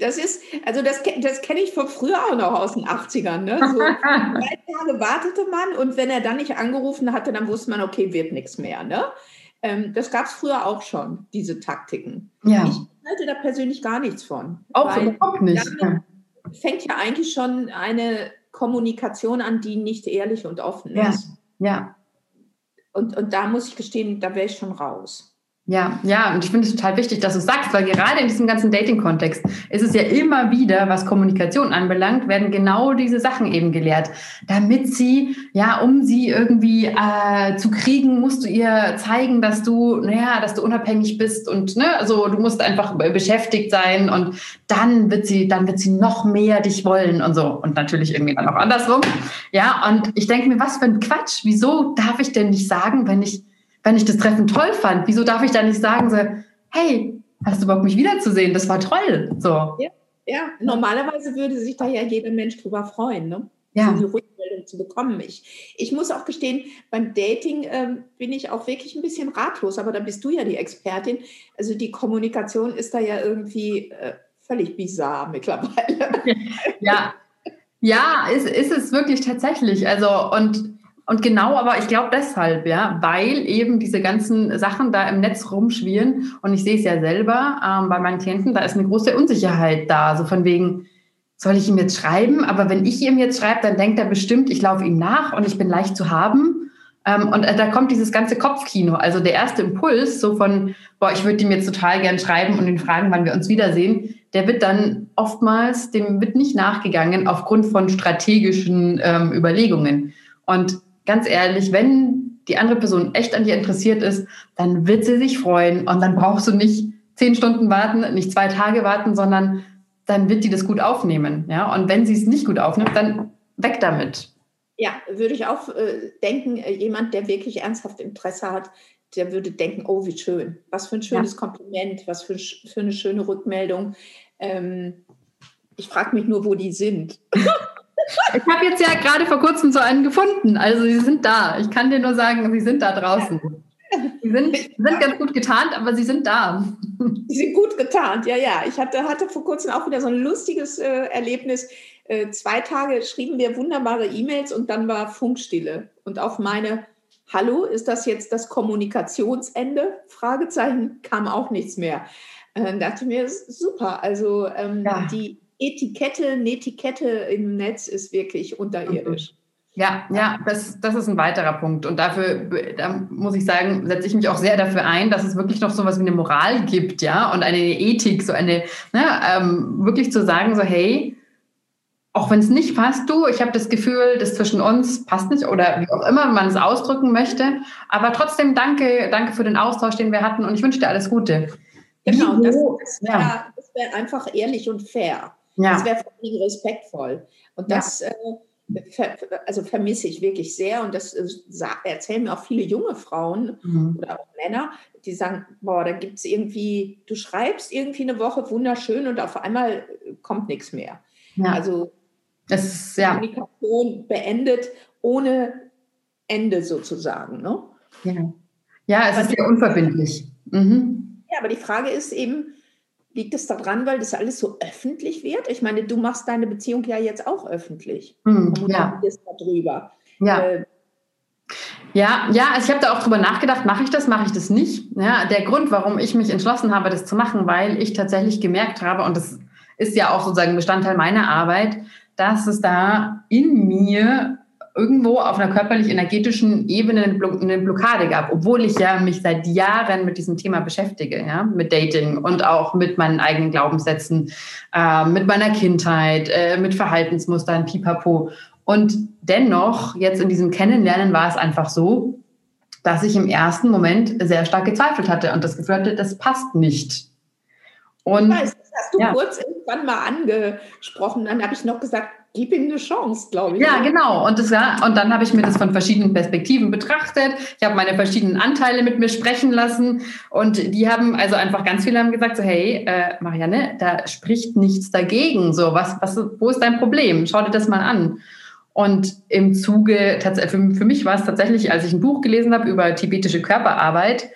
Das ist, also das, das kenne ich von früher auch noch aus den 80ern. Ne? So zwei Tage wartete man und wenn er dann nicht angerufen hatte, dann wusste man, okay, wird nichts mehr. Ne? Ähm, das gab es früher auch schon, diese Taktiken. Ja. Ich halte da persönlich gar nichts von. Auch überhaupt nicht. Ja. Fängt ja eigentlich schon eine Kommunikation an, die nicht ehrlich und offen ist. Ja. Und, und da muss ich gestehen, da wäre ich schon raus. Ja, ja, und ich finde es total wichtig, dass du es sagst, weil gerade in diesem ganzen Dating-Kontext ist es ja immer wieder, was Kommunikation anbelangt, werden genau diese Sachen eben gelehrt. Damit sie, ja, um sie irgendwie äh, zu kriegen, musst du ihr zeigen, dass du, naja, dass du unabhängig bist und ne, also du musst einfach beschäftigt sein und dann wird sie, dann wird sie noch mehr dich wollen und so. Und natürlich irgendwie dann auch andersrum. Ja, und ich denke mir, was für ein Quatsch. Wieso darf ich denn nicht sagen, wenn ich wenn ich das Treffen toll fand, wieso darf ich da nicht sagen, so, hey, hast du Bock, mich wiederzusehen? Das war toll. So. Ja, ja. normalerweise würde sich da ja jeder Mensch drüber freuen, ne? Ja. die Rückmeldung zu bekommen. Ich, ich muss auch gestehen, beim Dating ähm, bin ich auch wirklich ein bisschen ratlos, aber da bist du ja die Expertin. Also die Kommunikation ist da ja irgendwie äh, völlig bizarr mittlerweile. Ja, ja, ist, ist es wirklich tatsächlich. Also und und genau, aber ich glaube deshalb, ja, weil eben diese ganzen Sachen da im Netz rumschwirren und ich sehe es ja selber ähm, bei meinen Klienten, da ist eine große Unsicherheit da, so von wegen, soll ich ihm jetzt schreiben? Aber wenn ich ihm jetzt schreibe, dann denkt er bestimmt, ich laufe ihm nach und ich bin leicht zu haben. Ähm, und äh, da kommt dieses ganze Kopfkino. Also der erste Impuls, so von, boah, ich würde ihm jetzt total gern schreiben und ihn fragen, wann wir uns wiedersehen, der wird dann oftmals, dem wird nicht nachgegangen aufgrund von strategischen ähm, Überlegungen. Und ganz ehrlich, wenn die andere Person echt an dir interessiert ist, dann wird sie sich freuen und dann brauchst du nicht zehn Stunden warten, nicht zwei Tage warten, sondern dann wird die das gut aufnehmen. Ja? Und wenn sie es nicht gut aufnimmt, dann weg damit. Ja, würde ich auch äh, denken, äh, jemand, der wirklich ernsthaft Interesse hat, der würde denken, oh, wie schön, was für ein schönes ja. Kompliment, was für, für, eine schöne Rückmeldung. Ähm, ich frage mich nur, wo die sind. Ich habe jetzt ja gerade vor kurzem so einen gefunden. Also sie sind da. Ich kann dir nur sagen, sie sind da draußen. Sie sind, sind ganz gut getarnt, aber sie sind da. Sie sind gut getarnt, ja, ja. Ich hatte, hatte vor kurzem auch wieder so ein lustiges äh, Erlebnis. Äh, zwei Tage schrieben wir wunderbare E-Mails und dann war Funkstille. Und auf meine Hallo, ist das jetzt das Kommunikationsende? Fragezeichen kam auch nichts mehr. Äh, dachte ich mir, super. Also ähm, ja. die Etikette, Netiquette im Netz ist wirklich unterirdisch. Ja, ja, das, das ist ein weiterer Punkt. Und dafür, da muss ich sagen, setze ich mich auch sehr dafür ein, dass es wirklich noch so was wie eine Moral gibt, ja, und eine Ethik, so eine, ne, ähm, wirklich zu sagen, so, hey, auch wenn es nicht passt, du, ich habe das Gefühl, das zwischen uns passt nicht oder wie auch immer man es ausdrücken möchte. Aber trotzdem danke, danke für den Austausch, den wir hatten und ich wünsche dir alles Gute. Genau, das, das wäre ja. wär einfach ehrlich und fair. Ja. Das wäre respektvoll. Und das ja. äh, also vermisse ich wirklich sehr. Und das äh, erzählen mir auch viele junge Frauen mhm. oder auch Männer, die sagen, boah, da gibt es irgendwie, du schreibst irgendwie eine Woche wunderschön und auf einmal kommt nichts mehr. Ja. Also es ist, ja. Kommunikation beendet ohne Ende sozusagen. Ne? Ja. ja, es aber ist sehr unverbindlich. Mhm. Ja, aber die Frage ist eben, liegt es daran, weil das alles so öffentlich wird? Ich meine, du machst deine Beziehung ja jetzt auch öffentlich. Mhm, ja. darüber. Ja. Äh, ja, ja, also ich habe da auch drüber nachgedacht, mache ich das, mache ich das nicht. Ja, der Grund, warum ich mich entschlossen habe, das zu machen, weil ich tatsächlich gemerkt habe, und das ist ja auch sozusagen Bestandteil meiner Arbeit, dass es da in mir irgendwo auf einer körperlich-energetischen Ebene eine Blockade gab, obwohl ich ja mich seit Jahren mit diesem Thema beschäftige, ja, mit Dating und auch mit meinen eigenen Glaubenssätzen, äh, mit meiner Kindheit, äh, mit Verhaltensmustern, pipapo. Und dennoch, jetzt in diesem Kennenlernen war es einfach so, dass ich im ersten Moment sehr stark gezweifelt hatte und das Gefühl hatte, das passt nicht. Und, ich weiß, hast du ja. kurz irgendwann mal angesprochen. Dann habe ich noch gesagt, gib ihm eine Chance, glaube ich. Ja, genau. Und, das, und dann habe ich mir das von verschiedenen Perspektiven betrachtet. Ich habe meine verschiedenen Anteile mit mir sprechen lassen. Und die haben, also einfach ganz viele haben gesagt, so, hey, äh, Marianne, da spricht nichts dagegen. So, was, was, wo ist dein Problem? Schau dir das mal an. Und im Zuge, für mich war es tatsächlich, als ich ein Buch gelesen habe über tibetische Körperarbeit,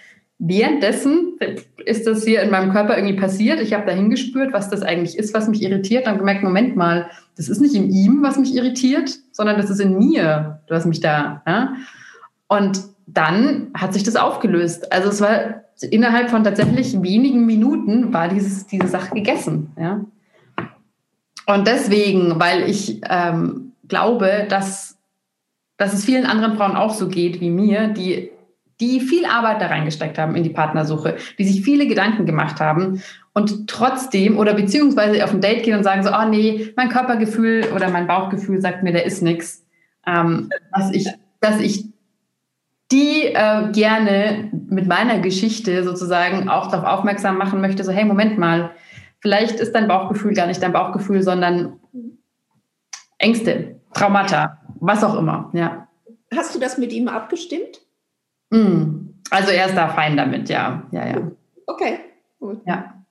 währenddessen ist das hier in meinem Körper irgendwie passiert. Ich habe da hingespürt, was das eigentlich ist, was mich irritiert. Dann gemerkt, Moment mal, das ist nicht in ihm, was mich irritiert, sondern das ist in mir, was mich da. Ja? Und dann hat sich das aufgelöst. Also es war innerhalb von tatsächlich wenigen Minuten war dieses, diese Sache gegessen. Ja? Und deswegen, weil ich ähm, glaube, dass, dass es vielen anderen Frauen auch so geht wie mir, die die viel Arbeit da reingesteckt haben in die Partnersuche, die sich viele Gedanken gemacht haben und trotzdem oder beziehungsweise auf ein Date gehen und sagen so, oh nee, mein Körpergefühl oder mein Bauchgefühl sagt mir, da ist nichts, ähm, dass ich, dass ich die äh, gerne mit meiner Geschichte sozusagen auch darauf aufmerksam machen möchte, so hey, Moment mal, vielleicht ist dein Bauchgefühl gar nicht dein Bauchgefühl, sondern Ängste, Traumata, was auch immer, ja. Hast du das mit ihm abgestimmt? Mm. Also er ist da fein damit, ja. Ja, ja. Okay, gut. Ja.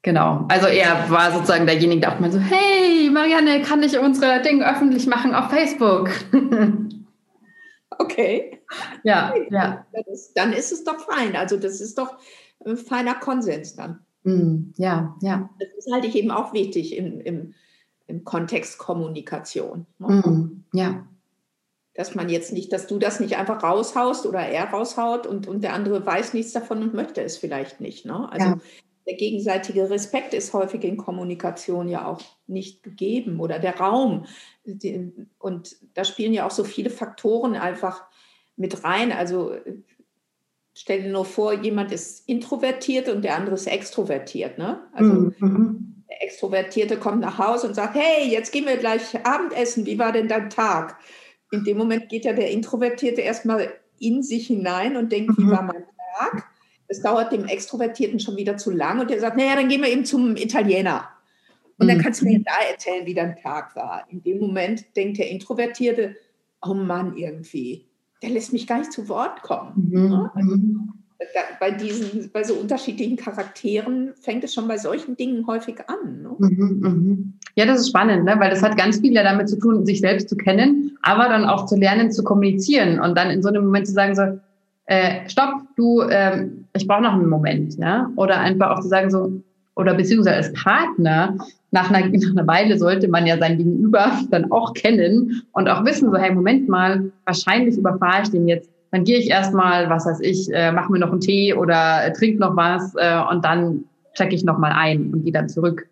Genau. Also er war sozusagen derjenige, der auch mal so, hey, Marianne, kann ich unsere Dinge öffentlich machen auf Facebook? okay. Ja, ja. dann ist es doch fein. Also das ist doch ein feiner Konsens dann. Mm, ja, ja. Das halte ich eben auch wichtig im, im, im Kontext Kommunikation. Ne? Mm, ja dass man jetzt nicht, dass du das nicht einfach raushaust oder er raushaut und, und der andere weiß nichts davon und möchte es vielleicht nicht. Ne? Also ja. der gegenseitige Respekt ist häufig in Kommunikation ja auch nicht gegeben oder der Raum. Und da spielen ja auch so viele Faktoren einfach mit rein. Also stell dir nur vor, jemand ist introvertiert und der andere ist extrovertiert. Ne? Also mhm. der Extrovertierte kommt nach Hause und sagt, hey, jetzt gehen wir gleich Abendessen, wie war denn dein Tag? In dem Moment geht ja der Introvertierte erstmal in sich hinein und denkt, mhm. wie war mein Tag? Es dauert dem Extrovertierten schon wieder zu lang und der sagt, naja, dann gehen wir eben zum Italiener. Und dann mhm. kannst du mir da erzählen, wie dein Tag war. In dem Moment denkt der Introvertierte, oh Mann, irgendwie, der lässt mich gar nicht zu Wort kommen. Mhm. Ne? Also, bei diesen, bei so unterschiedlichen Charakteren fängt es schon bei solchen Dingen häufig an. Ne? Mhm, mhm. Ja, das ist spannend, ne? weil das hat ganz viel ja damit zu tun, sich selbst zu kennen, aber dann auch zu lernen, zu kommunizieren und dann in so einem Moment zu sagen so, äh, stopp, du, ähm, ich brauche noch einen Moment, ja, oder einfach auch zu sagen so, oder beziehungsweise als Partner, nach einer, nach einer Weile sollte man ja sein Gegenüber dann auch kennen und auch wissen so, hey, Moment mal, wahrscheinlich überfahre ich den jetzt dann gehe ich erstmal, was weiß ich, äh, mache mir noch einen Tee oder äh, trink noch was äh, und dann checke ich nochmal ein und gehe dann zurück.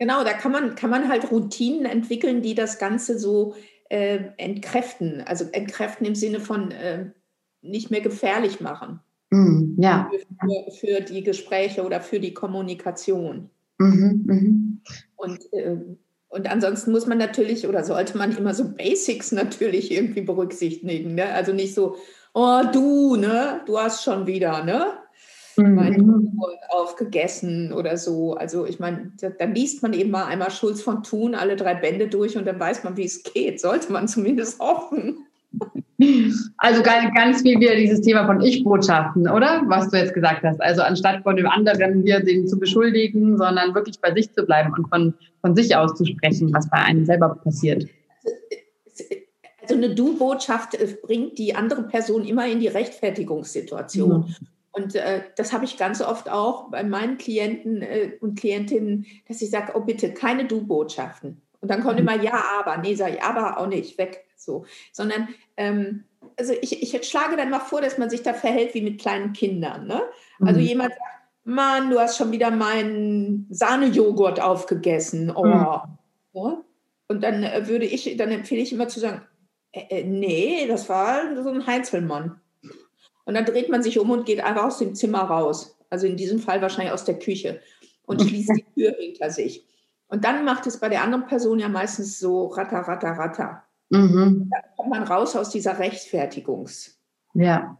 Genau, da kann man, kann man halt Routinen entwickeln, die das Ganze so äh, entkräften. Also entkräften im Sinne von äh, nicht mehr gefährlich machen. Mm, ja. Für, für, die Gespräche oder für die Kommunikation. Mhm, mh. Und äh, Und ansonsten muss man natürlich oder sollte man immer so Basics natürlich irgendwie berücksichtigen. Ne? Also nicht so, oh du, ne, du hast schon wieder, ne? Mhm. Mein aufgegessen oder so. Also ich meine, da, da, liest man eben mal einmal Schulz von Thun alle drei Bände durch und dann weiß man, wie es geht. Sollte man zumindest hoffen. Also ganz, ganz viel wieder dieses Thema von Ich-Botschaften, oder? Was du jetzt gesagt hast. Also anstatt von dem anderen hier den zu beschuldigen, sondern wirklich bei sich zu bleiben und von, von sich aus zu sprechen, was bei einem selber passiert. Also eine Du-Botschaft äh, bringt die andere Person immer in die Rechtfertigungssituation. Mhm. Und äh, das habe ich ganz oft auch bei meinen Klienten äh, und Klientinnen, dass ich sage, oh bitte, keine Du-Botschaften. Und dann kommt mhm. immer ja, aber. Nee, sage ich, aber auch nicht, weg. So. Sondern, ähm, also ich, ich schlage dann mal vor, dass man sich da verhält wie mit kleinen Kindern. Ne? Also mhm. jemand sagt, Mann, du hast schon wieder meinen Sahnejoghurt aufgegessen. Oh. Mhm. Ja? Und dann äh, würde ich, dann empfehle ich immer zu sagen, äh, nee, das war so ein Heinzelmann. Und dann dreht man sich um und geht einfach aus dem Zimmer raus. Also in diesem Fall wahrscheinlich aus der Küche und schließt die Tür hinter sich. Und dann macht es bei der anderen Person ja meistens so ratter, ratter, ratter. Mhm. Dann kommt man raus aus dieser Rechtfertigungsstrategie. Ja.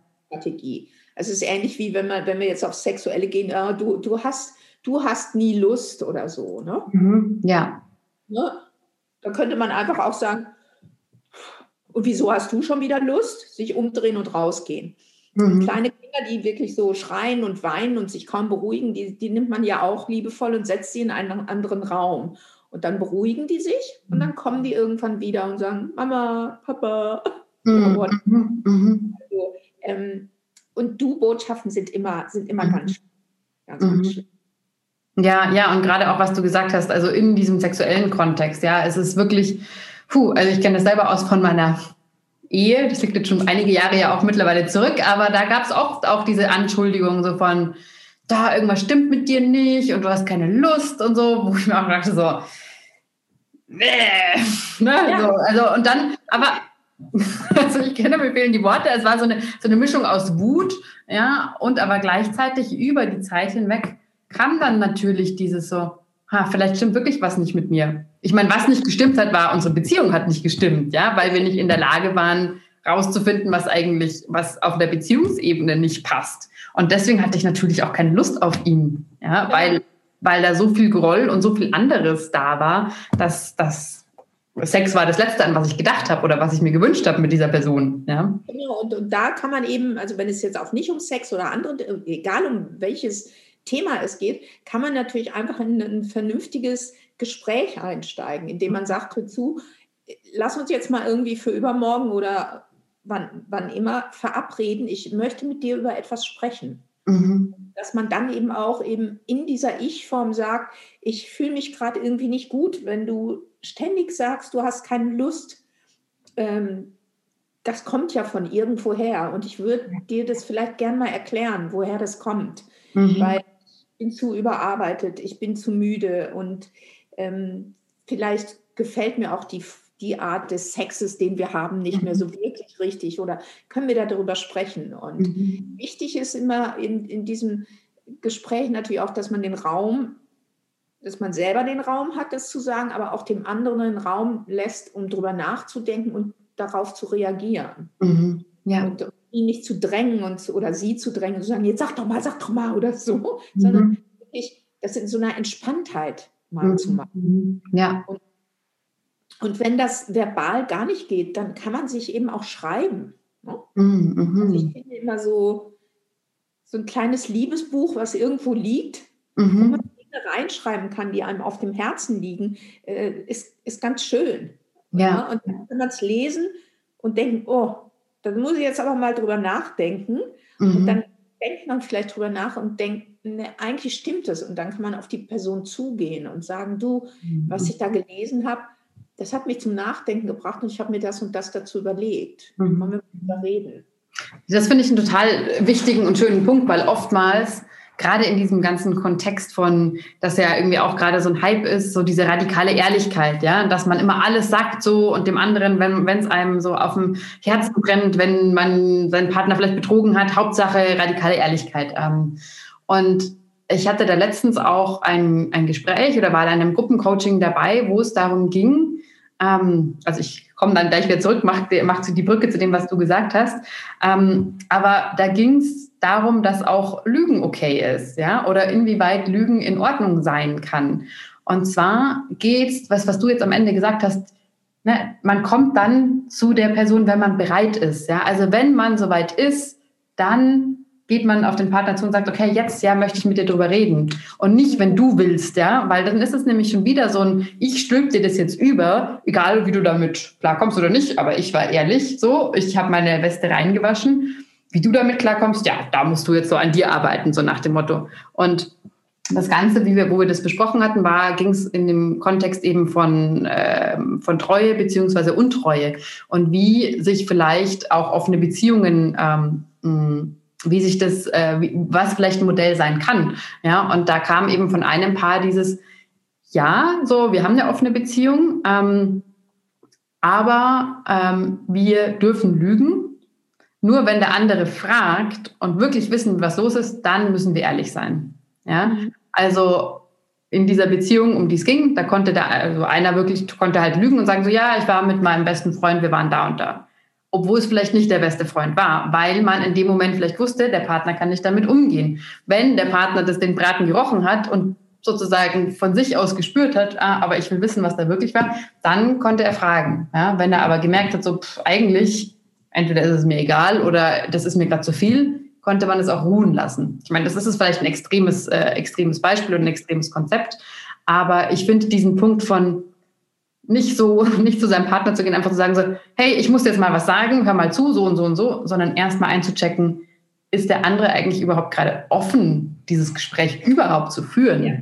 Es ist ähnlich wie wenn, man, wenn wir jetzt auf Sexuelle gehen, äh, du, du, hast, du hast nie Lust oder so. Ne? Mhm. Ja. Ne? Da könnte man einfach auch sagen, und wieso hast du schon wieder Lust? Sich umdrehen und rausgehen. Mhm. kleine Kinder, die wirklich so schreien und weinen und sich kaum beruhigen, die, die nimmt man ja auch liebevoll und setzt sie in einen anderen Raum. Und dann beruhigen die sich und dann kommen die irgendwann wieder und sagen, Mama, Papa. Mhm. mhm. Mhm. Also, ähm, und Du-Botschaften sind immer, sind immer mhm. ganz, ganz, ganz schlimm. Ja, ja, und gerade auch, was du gesagt hast, also in diesem sexuellen Kontext, ja, es ist wirklich, puh, also ich kenne das selber aus von meiner Ehe, das liegt jetzt schon einige Jahre ja auch mittlerweile zurück, aber da gab es oft auch diese Anschuldigungen so von, da irgendwas stimmt mit dir nicht und du hast keine Lust und so, wo ich mir auch dachte so, ne? Ja. So, also und dann, aber also ich kenne, mir fehlen die Worte, es war so eine, so eine Mischung aus Wut, ja, und aber gleichzeitig über die Zeit hinweg kam dann natürlich dieses so, ha, vielleicht stimmt wirklich was nicht mit mir. Ich meine, was nicht gestimmt hat, war, unsere Beziehung hat nicht gestimmt, ja, weil wir nicht in der Lage waren, rauszufinden, was eigentlich, was auf der Beziehungsebene nicht passt. Und deswegen hatte ich natürlich auch keine Lust auf ihn, ja, weil, weil da so viel Groll und so viel anderes da war, dass das Sex war das Letzte, an was ich gedacht habe oder was ich mir gewünscht habe mit dieser Person. Ja? Genau, und, und da kann man eben, also wenn es jetzt auch nicht um Sex oder andere, egal um welches Thema es geht, kann man natürlich einfach in ein vernünftiges Gespräch einsteigen, indem man sagt, hör zu, lass uns jetzt mal irgendwie für übermorgen oder wann, wann immer verabreden, ich möchte mit dir über etwas sprechen. Mhm. Dass man dann eben auch eben in dieser Ich-Form sagt, ich fühle mich gerade irgendwie nicht gut, wenn du ständig sagst, du hast keine Lust. Ähm, das kommt ja von irgendwo her und ich würde dir das vielleicht gern mal erklären, woher das kommt. Mhm. Weil bin zu überarbeitet, ich bin zu müde und ähm, vielleicht gefällt mir auch die, die Art des Sexes, den wir haben, nicht mhm. mehr so wirklich richtig oder können wir darüber sprechen. Und mhm. wichtig ist immer in, in diesem Gespräch natürlich auch, dass man den Raum, dass man selber den Raum hat, das zu sagen, aber auch dem anderen den Raum lässt, um darüber nachzudenken und darauf zu reagieren. Mhm. Ja. Und ihn nicht zu drängen und zu, oder sie zu drängen und zu sagen, jetzt sag doch mal, sag doch mal oder so, mhm. sondern wirklich das in so einer Entspanntheit mal mhm. zu machen. Ja. Und, und, wenn das verbal gar nicht geht, dann kann man sich eben auch schreiben. Ne? Mhm. mhm. Also ich finde immer so, so ein kleines Liebesbuch, was irgendwo liegt, wo mhm. man Dinge reinschreiben kann, die einem auf dem Herzen liegen, äh, ist, ist ganz schön. Ja. ja? Und dann kann man es lesen und denken, oh, dann muss ich jetzt aber mal drüber nachdenken. Mhm. Und dann denkt man vielleicht drüber nach und denkt, ne, eigentlich stimmt es. Und dann kann man auf die Person zugehen und sagen, du, mhm. was ich da gelesen habe, das hat mich zum Nachdenken gebracht und ich habe mir das und das dazu überlegt. Mhm. Wollen wir darüber reden? Das finde ich einen total wichtigen und schönen Punkt, weil oftmals gerade in diesem ganzen Kontext von, dass ja irgendwie auch gerade so ein Hype ist, so diese radikale Ehrlichkeit, ja, dass man immer alles sagt so und dem anderen, wenn es einem so auf dem Herzen brennt, wenn man seinen Partner vielleicht betrogen hat, Hauptsache radikale Ehrlichkeit. Ähm, und ich hatte da letztens auch ein, ein Gespräch oder war da in einem Gruppencoaching dabei, wo es darum ging, ähm, also ich komme dann gleich wieder zurück, mach, mach die Brücke zu dem, was du gesagt hast. Ähm, aber da ging es darum, dass auch Lügen okay ist, ja, oder inwieweit Lügen in Ordnung sein kann. Und zwar geht's, was, was du jetzt am Ende gesagt hast, ne, man kommt dann zu der Person, wenn man bereit ist, ja. Also wenn man soweit ist, dann geht man auf den Partner zu und sagt, okay, jetzt ja möchte ich mit dir drüber reden. Und nicht, wenn du willst, ja, weil dann ist es nämlich schon wieder so ein, ich stülp dir das jetzt über, egal wie du damit klarkommst oder nicht, aber ich war ehrlich so, ich habe meine Weste reingewaschen. Wie du damit klarkommst, ja, da musst du jetzt so an dir arbeiten, so nach dem Motto. Und das Ganze, wie wir, wo wir das besprochen hatten, war, ging es in dem Kontext eben von, äh, von Treue beziehungsweise Untreue und wie sich vielleicht auch offene Beziehungen ähm, wie sich das, äh, wie, was vielleicht ein Modell sein kann. Ja, und da kam eben von einem Paar dieses, ja, so, wir haben eine offene Beziehung, ähm, aber ähm, wir dürfen lügen. Nur wenn der andere fragt und wirklich wissen, was los ist, dann müssen wir ehrlich sein. Ja, mhm. also in dieser Beziehung, um die es ging, da konnte der, also einer wirklich konnte halt lügen und sagen so, ja, ich war mit meinem besten Freund, wir waren da und da obwohl es vielleicht nicht der beste Freund war, weil man in dem Moment vielleicht wusste, der Partner kann nicht damit umgehen. Wenn der Partner das den Braten gerochen hat und sozusagen von sich aus gespürt hat, ah, aber ich will wissen, was da wirklich war, dann konnte er fragen. Ja, wenn er aber gemerkt hat, so pff, eigentlich, entweder ist es mir egal oder das ist mir gerade zu viel, konnte man es auch ruhen lassen. Ich meine, das ist vielleicht ein extremes, äh, extremes Beispiel und ein extremes Konzept, aber ich finde diesen Punkt von nicht so, nicht zu seinem Partner zu gehen, einfach zu sagen so, hey, ich muss jetzt mal was sagen, hör mal zu, so und so und so, sondern erstmal einzuchecken, ist der andere eigentlich überhaupt gerade offen, dieses Gespräch überhaupt zu führen? Ja.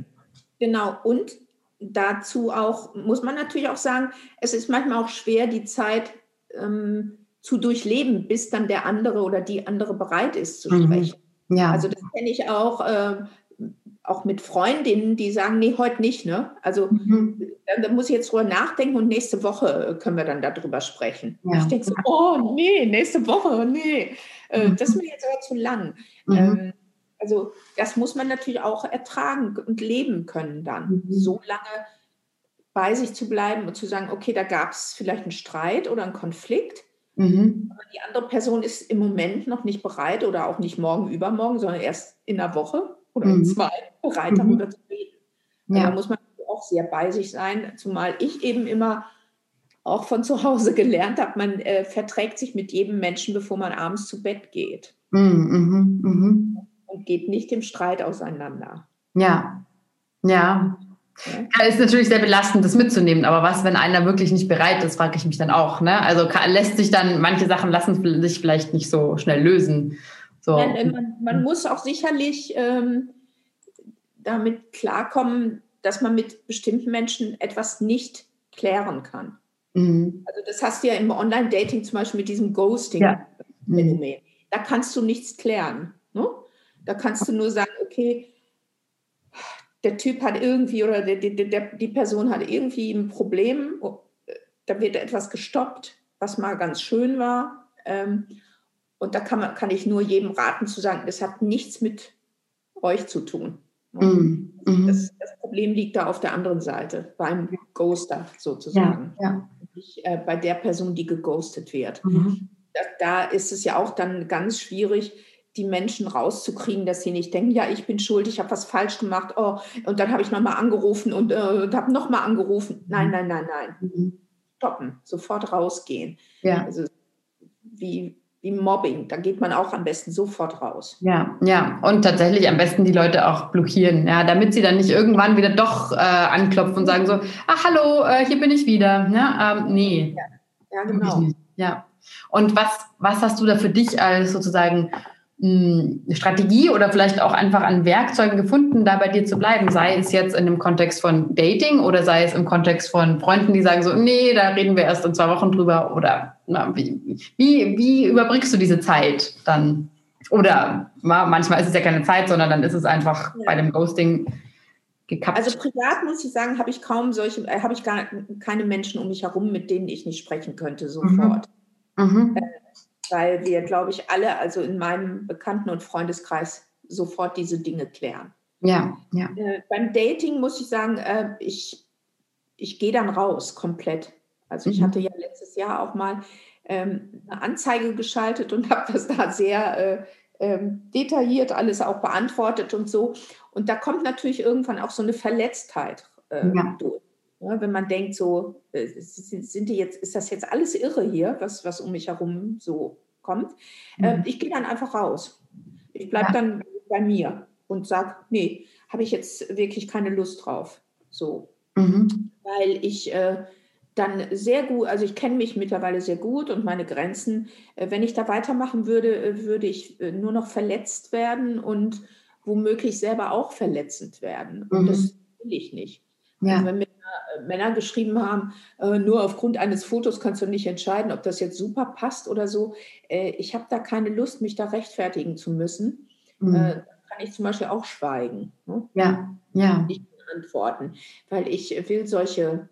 Genau. Und dazu auch, muss man natürlich auch sagen, es ist manchmal auch schwer, die Zeit ähm, zu durchleben, bis dann der andere oder die andere bereit ist zu mhm. sprechen. Mhm. Ja. Also das kenne ich auch. Äh, auch mit Freundinnen, die sagen, nee, heute nicht. Ne? Also mhm. da, muss ich jetzt drüber nachdenken und nächste Woche können wir dann darüber sprechen. Ja. Ich denke so, oh nee, nächste Woche, nee, äh, mhm. das ist mir jetzt aber zu lang. Mhm. Ähm, also das muss man natürlich auch ertragen und leben können dann. Mhm. So lange bei sich zu bleiben und zu sagen, okay, da gab es vielleicht einen Streit oder einen Konflikt. Mhm. Aber die andere Person ist im Moment noch nicht bereit oder auch nicht morgen, übermorgen, sondern erst in einer Woche oder mhm. in zwei bereit, darüber mhm. zu reden. Ja. Da muss man auch sehr bei sich sein, zumal ich eben immer auch von zu Hause gelernt habe, man äh, verträgt sich mit jedem Menschen, bevor man abends zu Bett geht. Mhm, mh, mh. Und geht nicht im Streit auseinander. Ja, ja. Ja. Ist natürlich sehr belastend, das mitzunehmen, aber was, wenn einer wirklich nicht bereit ist, frage ich mich dann auch. Ne? Also lässt sich dann, manche Sachen lassen sich vielleicht nicht so schnell lösen. So. Man, man, muss auch sicherlich ähm, damit klarkommen, dass man mit bestimmten Menschen etwas nicht klären kann. Mhm. Also das hast du ja im Online-Dating zum Beispiel mit diesem Ghosting-Phänomen. Ja. Da kannst du nichts klären. Ne? Da kannst du nur sagen, okay, der Typ hat irgendwie oder der, der, der, die Person hat irgendwie ein Problem, oh, da wird etwas gestoppt, was mal ganz schön war. Ähm, und da kann, man, kann ich nur jedem raten zu sagen, es hat nichts mit euch zu tun. Mhm. mhm. Das, das, Problem liegt da auf der anderen Seite, beim Ghoster sozusagen. Ja, ja. Nicht, äh, bei der Person, die geghostet wird. Mhm. Da, da, ist es ja auch dann ganz schwierig, die Menschen rauszukriegen, dass sie nicht denken, ja, ich bin schuld, ich habe was falsch gemacht, oh, und dann habe ich nochmal angerufen und, äh, und habe nochmal angerufen. Nein, mhm. nein, nein, nein. Mhm. Stoppen, sofort rausgehen. Ja. Also wie, wie Mobbing. Da geht man auch am besten sofort raus. Ja, ja. Und tatsächlich am besten die Leute auch blockieren, ja, damit sie dann nicht irgendwann wieder doch äh, anklopfen und sagen so, ah, hallo, äh, hier bin ich wieder. Ja, ähm, nee. Ja, ja genau. Ja. Und was, was hast du da für dich als sozusagen Strategie oder vielleicht auch einfach an Werkzeugen gefunden, da bei dir zu bleiben, sei es jetzt in dem Kontext von Dating oder sei es im Kontext von Freunden, die sagen so, nee, da reden wir erst in zwei Wochen drüber oder na, wie, wie, wie überbrückst du diese Zeit dann? Oder manchmal ist es ja keine Zeit, sondern dann ist es einfach ja. bei dem Ghosting gekappt. Also privat muss ich sagen, habe ich kaum solche, äh, habe ich gar keine Menschen um mich herum, mit denen ich nicht sprechen könnte sofort. Mhm. Mhm. Weil wir, glaube ich, alle, also in meinem Bekannten- und Freundeskreis, sofort diese Dinge klären. Ja, ja. Äh, beim Dating muss ich sagen, äh, ich, ich gehe dann raus komplett. Also ich mhm. hatte ja letztes Jahr auch mal ähm, eine Anzeige geschaltet und habe das da sehr äh, ähm, detailliert alles auch beantwortet und so. Und da kommt natürlich irgendwann auch so eine Verletztheit äh, ja. durch. Ja, wenn man denkt, so, äh, sind die jetzt, ist das jetzt alles irre hier, was, was um mich herum so kommt? Mhm. Ähm, ich gehe dann einfach raus. Ich bleibe ja. dann bei mir und sage, nee, habe ich jetzt wirklich keine Lust drauf. So. Mhm. Weil ich äh, dann sehr gut, also ich kenne mich mittlerweile sehr gut und meine Grenzen. Äh, wenn ich da weitermachen würde, äh, würde ich nur noch verletzt werden und womöglich selber auch verletzend werden. Und mhm. das will ich nicht. Ja. Also wenn mir Männer geschrieben haben, nur aufgrund eines Fotos kannst du nicht entscheiden, ob das jetzt super passt oder so. ich habe da keine Lust, mich da rechtfertigen zu müssen. Mhm. kann ich zum Beispiel auch schweigen. Ne? Ja, ja. Nicht antworten, weil ich will solche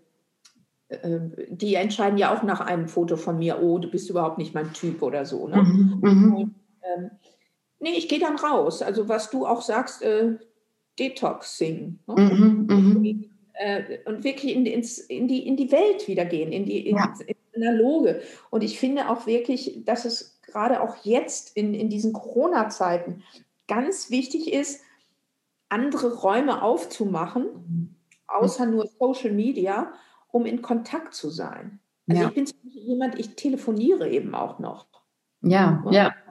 ähm, die entscheiden ja auch nach einem Foto von mir, oh, du bist überhaupt nicht mein Typ oder so. Ne? Mhm, mhm. und, ähm, nee, ich gehe dann raus. Also was du auch sagst, äh, Detoxing. Ne? Äh, und wirklich in, ins, in, die, in die Welt wieder gehen, in die ja. in Analoge. Und ich finde auch wirklich, dass es gerade auch jetzt in, in diesen Corona-Zeiten ganz wichtig ist, andere Räume aufzumachen, mhm. außer nur Social Media um in Kontakt zu sein. Also ja. ich bin jemand, ich telefoniere eben auch noch. Ja, ja.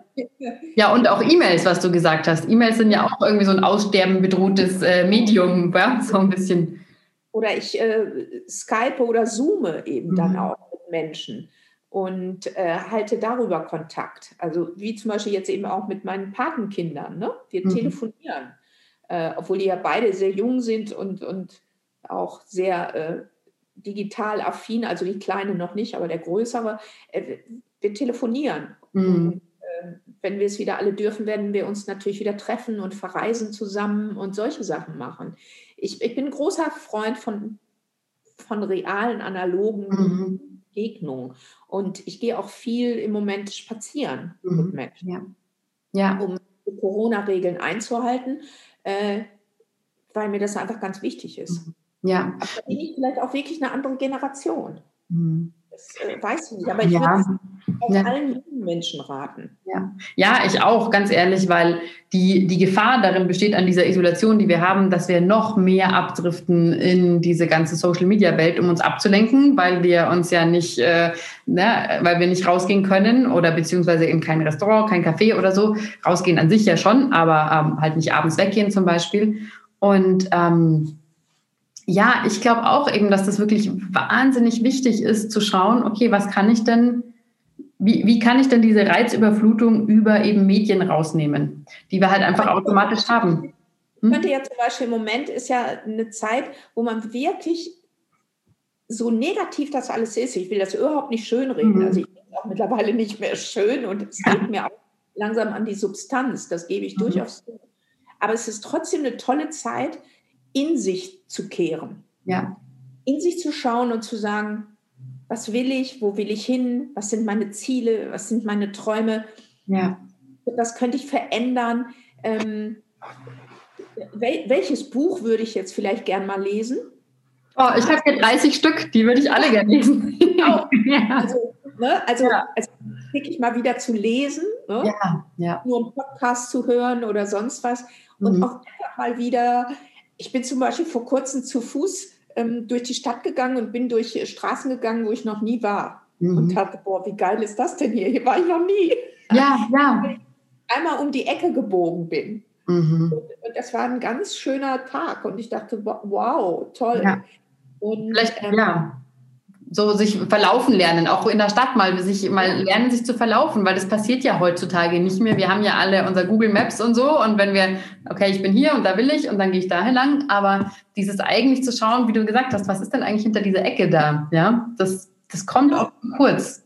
Ja, und auch E-Mails, was du gesagt hast. E-Mails sind ja auch irgendwie so ein aussterben bedrohtes äh, Medium, ja? so ein bisschen. Oder ich äh, Skype oder Zoome eben mhm. dann auch mit Menschen und äh, halte darüber Kontakt. Also wie zum Beispiel jetzt eben auch mit meinen Patenkindern. Ne? Wir mhm. telefonieren, äh, obwohl die ja beide sehr jung sind und, und auch sehr äh, digital affin, also die Kleine noch nicht, aber der Größere, äh, wir telefonieren. Mhm. Wenn wir es wieder alle dürfen, werden wir uns natürlich wieder treffen und verreisen zusammen und solche Sachen machen. Ich, ich bin ein großer Freund von, von realen, analogen mhm. Begegnungen. Und ich gehe auch viel im Moment spazieren mhm. mit Menschen, ja. Ja. um Corona-Regeln einzuhalten, äh, weil mir das einfach ganz wichtig ist. Mhm. Ja. Aber bin ich vielleicht auch wirklich eine andere Generation. Mhm. Das äh, weiß ich nicht, aber ich ja. würde ja. allen jungen Menschen raten. Ja. ja, ich auch, ganz ehrlich, weil die, die Gefahr darin besteht an dieser Isolation, die wir haben, dass wir noch mehr abdriften in diese ganze Social-Media-Welt, um uns abzulenken, weil wir uns ja nicht, äh, ne, weil wir nicht rausgehen können oder beziehungsweise in kein Restaurant, kein Café oder so. Rausgehen an sich ja schon, aber ähm, halt nicht abends weggehen zum Beispiel. Und ähm, ja, ich glaube auch eben, dass das wirklich wahnsinnig wichtig ist, zu schauen, okay, was kann ich denn, wie, wie kann ich denn diese Reizüberflutung über eben Medien rausnehmen, die wir halt einfach automatisch haben? Hm? Könnte ja zum Beispiel im Moment ist ja eine Zeit, wo man wirklich so negativ das alles ist. Ich will das überhaupt nicht schönreden. Mhm. Also ich bin auch mittlerweile nicht mehr schön und es ja. geht mir auch langsam an die Substanz. Das gebe ich mhm. durchaus zu. Aber es ist trotzdem eine tolle Zeit, in sich zu kehren. Ja. In sich zu schauen und zu sagen, was will ich, wo will ich hin, was sind meine Ziele, was sind meine Träume, ja. was könnte ich verändern, ähm, wel welches Buch würde ich jetzt vielleicht gern mal lesen? Oh, ich habe hier 30 Stück, die würde ich alle gerne lesen. ja. Also, ne, also, ja. also wirklich mal wieder zu lesen, ne? ja, ja. nur einen Podcast zu hören oder sonst was und mhm. auch einfach mal wieder ich bin zum Beispiel vor kurzem zu Fuß ähm, durch die Stadt gegangen und bin durch Straßen gegangen, wo ich noch nie war. Mhm. Und dachte, boah, wie geil ist das denn hier? Hier war ich noch nie. Ja, ja. Einmal um die Ecke gebogen bin. Mhm. Und, und, das war ein ganz schöner Tag. Und ich dachte, wow, toll. Ja. Und, Vielleicht, ähm, ja so sich verlaufen lernen, auch in der Stadt mal sich mal lernen, sich zu verlaufen, weil das passiert ja heutzutage nicht mehr. Wir haben ja alle unser Google Maps und so und wenn wir, okay, ich bin hier und da will ich und dann gehe ich dahin lang, aber dieses eigentlich zu schauen, wie du gesagt hast, was ist denn eigentlich hinter dieser Ecke da? Ja, das, das kommt auch kurz.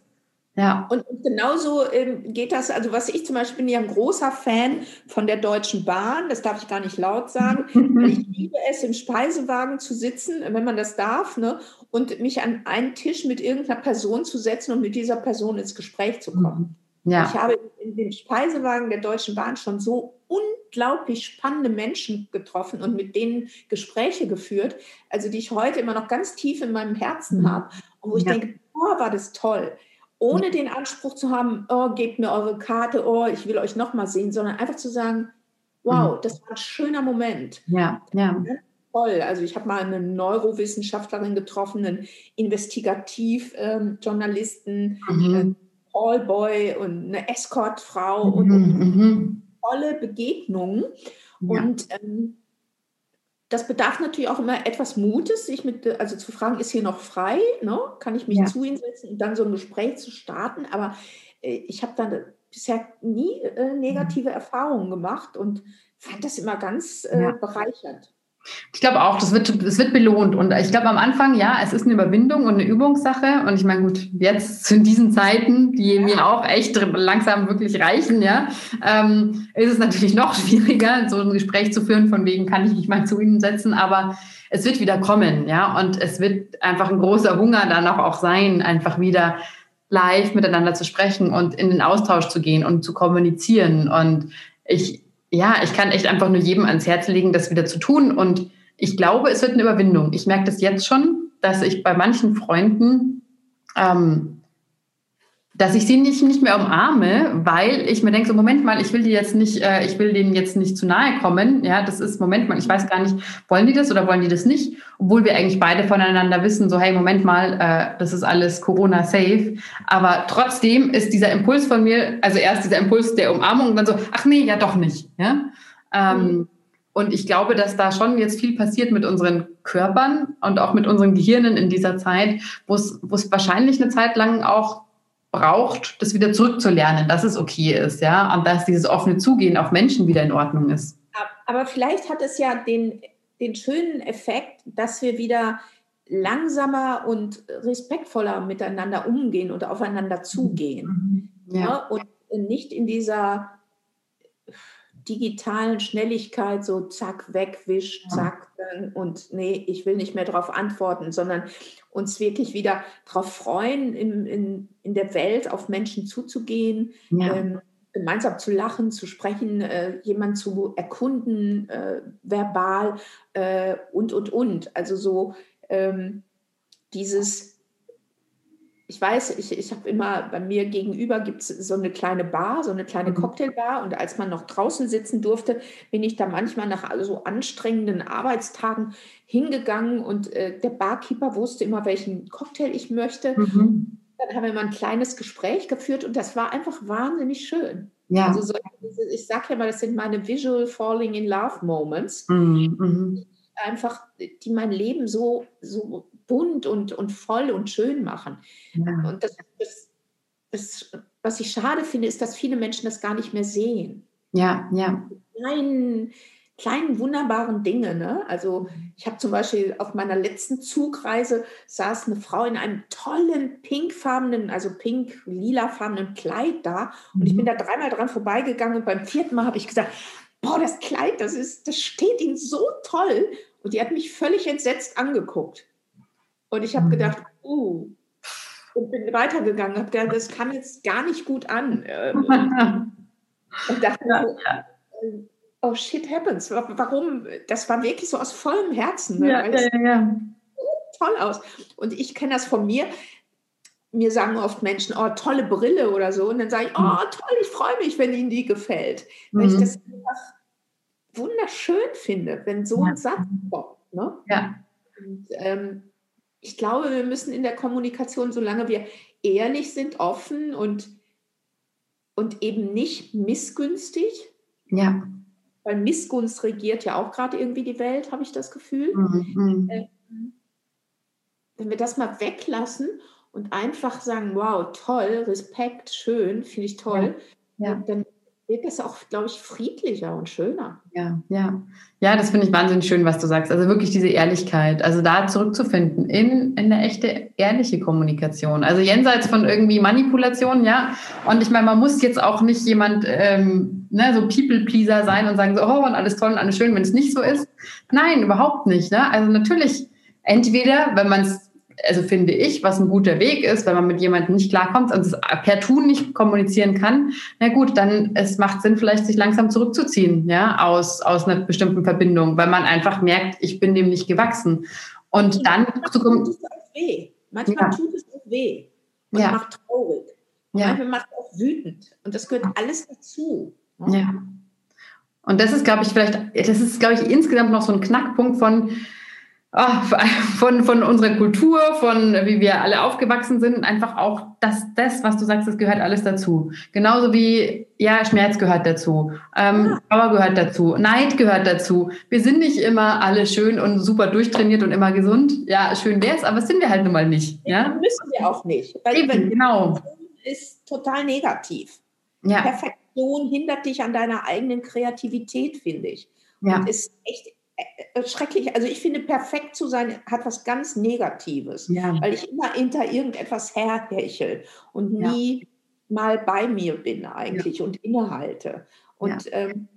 Ja. Und, genauso ähm, geht das, also was ich zum Beispiel bin ja ein großer Fan von der Deutschen Bahn, das darf ich gar nicht laut sagen, weil ich liebe es, im Speisewagen zu sitzen, wenn man das darf, ne, und mich an einen Tisch mit irgendeiner Person zu setzen und mit dieser Person ins Gespräch zu kommen. Ja. Ich habe in dem Speisewagen der Deutschen Bahn schon so unglaublich spannende Menschen getroffen und mit denen Gespräche geführt, also die ich heute immer noch ganz tief in meinem Herzen mhm. habe und wo ich ja. denke, boah, war das toll. Ohne den Anspruch zu haben, oh, gebt mir eure Karte, oh, ich will euch nochmal sehen, sondern einfach zu sagen, wow, mhm. das war ein schöner Moment. Ja, ja. Toll. Also ich habe mal eine Neurowissenschaftlerin getroffen, einen Investigativjournalisten, ähm, mhm. äh, Callboy und eine Escortfrau mhm. und, und mhm. tolle Begegnungen. Ja. Und ähm, das bedarf natürlich auch immer etwas Mutes, sich mit, also zu fragen, ist hier noch frei? Ne? Kann ich mich ja. zu Ihnen setzen und dann so ein Gespräch zu starten? Aber äh, ich habe dann bisher nie äh, negative mhm. Erfahrungen gemacht und fand das immer ganz äh, ja. bereichernd. Ich glaube auch, das wird, das wird belohnt. Und ich glaube am Anfang, ja, es ist eine Überwindung und eine Übungssache. Und ich meine, gut, jetzt in diesen Zeiten, die mir auch echt langsam wirklich reichen, ja, ähm, ist es natürlich noch schwieriger, so ein Gespräch zu führen, von wegen kann ich mich mal zu Ihnen setzen. Aber es wird wieder kommen, ja. Und es wird einfach ein großer Hunger dann auch sein, einfach wieder live miteinander zu sprechen und in den Austausch zu gehen und zu kommunizieren. Und ich, ja, ich kann echt einfach nur jedem ans Herz legen, das wieder zu tun. Und ich glaube, es wird eine Überwindung. Ich merke das jetzt schon, dass ich bei manchen Freunden ähm, dass ich sie nicht, nicht mehr umarme, weil ich mir denke, so Moment mal, ich will die jetzt nicht, äh, ich will denen jetzt nicht zu nahe kommen. Ja, das ist, Moment mal, ich weiß gar nicht, wollen die das oder wollen die das nicht? Obwohl wir eigentlich beide voneinander wissen, so hey, Moment mal, äh, das ist alles Corona-safe. Aber trotzdem ist dieser Impuls von mir, also erst dieser Impuls der Umarmung und dann so, ach nee, ja doch nicht. Ja? Ähm, mhm. Und ich glaube, dass da schon jetzt viel passiert mit unseren Körpern und auch mit unseren Gehirnen in dieser Zeit, wo es wahrscheinlich eine Zeit lang auch braucht, das wieder zurückzulernen, dass es okay ist, ja, und dass dieses offene Zugehen auf Menschen wieder in Ordnung ist. Aber vielleicht hat es ja den, den schönen Effekt, dass wir wieder langsamer und respektvoller miteinander umgehen und aufeinander zugehen. Mhm. Ja. ja. und nicht in dieser digitalen Schnelligkeit so zack, wegwisch, zack, und nee, ich will nicht mehr darauf antworten, sondern uns wirklich wieder darauf freuen, in, in, in der Welt auf Menschen zuzugehen, ja. ähm, gemeinsam zu lachen, zu sprechen, äh, jemanden zu erkunden, äh, verbal äh, und, und, und. Also so ähm, dieses ich weiß, ich, ich habe immer, bei mir gegenüber gibt es so eine kleine Bar, so eine kleine mhm. Cocktailbar. Und als man noch draußen sitzen durfte, bin ich da manchmal nach so anstrengenden Arbeitstagen hingegangen und äh, der Barkeeper wusste immer, welchen Cocktail ich möchte. Mhm. Dann haben wir mal ein kleines Gespräch geführt und das war einfach wahnsinnig schön. Ja. Also so, ich sage ja mal, das sind meine Visual Falling in Love Moments. Mhm. mhm. Einfach, die mein Leben so, so bunt und, und voll und schön machen. Ja. Und das, das, das, was ich schade finde, ist, dass viele Menschen das gar nicht mehr sehen. Ja, ja. Kleinen, kleinen wunderbaren Dinge. Ne? Also ich habe zum Beispiel auf meiner letzten Zugreise saß eine Frau in einem tollen pinkfarbenen, also pink-lilafarbenen Kleid da. Und ich bin mhm. da dreimal dran vorbeigegangen und beim vierten Mal habe ich gesagt, boah, das Kleid, das, ist, das steht Ihnen so toll. Und die hat mich völlig entsetzt angeguckt. Und ich habe mhm. gedacht, uh, und bin weitergegangen, habe gedacht, das kam jetzt gar nicht gut an. Ähm, und dachte, ja, ja. oh shit happens. Warum? Das war wirklich so aus vollem Herzen. Ne? Ja, ja, ja, Toll aus. Und ich kenne das von mir. Mir sagen oft Menschen, oh, tolle Brille oder so. Und dann sage ich, oh, mhm. toll, ich freue mich, wenn Ihnen die gefällt. Weil mhm. ich das einfach wunderschön finde, wenn so ein Satz kommt. Ne? Ja. Und, ähm, ich glaube, wir müssen in der Kommunikation, solange wir ehrlich sind, offen und, und eben nicht missgünstig. Ja. Weil Missgunst regiert ja auch gerade irgendwie die Welt, habe ich das Gefühl. Mhm. Ähm, wenn wir das mal weglassen und einfach sagen, wow, toll, Respekt, schön, finde ich toll, ja. Ja. dann wird es auch, glaube ich, friedlicher und schöner. Ja, ja. Ja, das finde ich wahnsinnig schön, was du sagst. Also wirklich diese Ehrlichkeit, also da zurückzufinden in, in eine echte, ehrliche Kommunikation. Also jenseits von irgendwie Manipulation, ja. Und ich meine, man muss jetzt auch nicht jemand, ähm, ne, so People-Pleaser sein und sagen so, oh, und alles toll und alles schön, wenn es nicht so ist. Nein, überhaupt nicht. Ne? Also natürlich, entweder, wenn man es also finde ich, was ein guter Weg ist, wenn man mit jemandem nicht klarkommt und es per Tun nicht kommunizieren kann, na gut, dann es macht Sinn, vielleicht sich langsam zurückzuziehen, ja, aus, aus einer bestimmten Verbindung, weil man einfach merkt, ich bin dem nicht gewachsen. Und, und dann zu kommen. Tut es auch weh. Manchmal ja. tut es auch weh. Und ja. macht traurig. Und ja. manchmal macht es auch wütend. Und das gehört alles dazu. Ne? Ja. Und das ist, glaube ich, vielleicht, das ist, glaube ich, insgesamt noch so ein Knackpunkt von, oh, von, von unserer Kultur, von wie wir alle aufgewachsen sind, einfach auch das, das, was du sagst, das gehört alles dazu. Genauso wie, ja, Schmerz gehört dazu, ähm, Trauer gehört dazu, Neid gehört dazu. Wir sind nicht immer alle schön und super durchtrainiert und immer gesund. Ja, schön wäre es, aber sind wir halt nun mal nicht. Ja? Müssen wir auch nicht. Weil Eben, genau. ist total negativ. Ja. Perfektion hindert dich an deiner eigenen Kreativität, finde ich. Ja. Und ist echt schrecklich. Also ich finde, perfekt zu sein hat was ganz Negatives, ja. weil ich immer hinter irgendetwas herhechel und nie ja. mal bei mir bin eigentlich ja. und innehalte. Und ähm,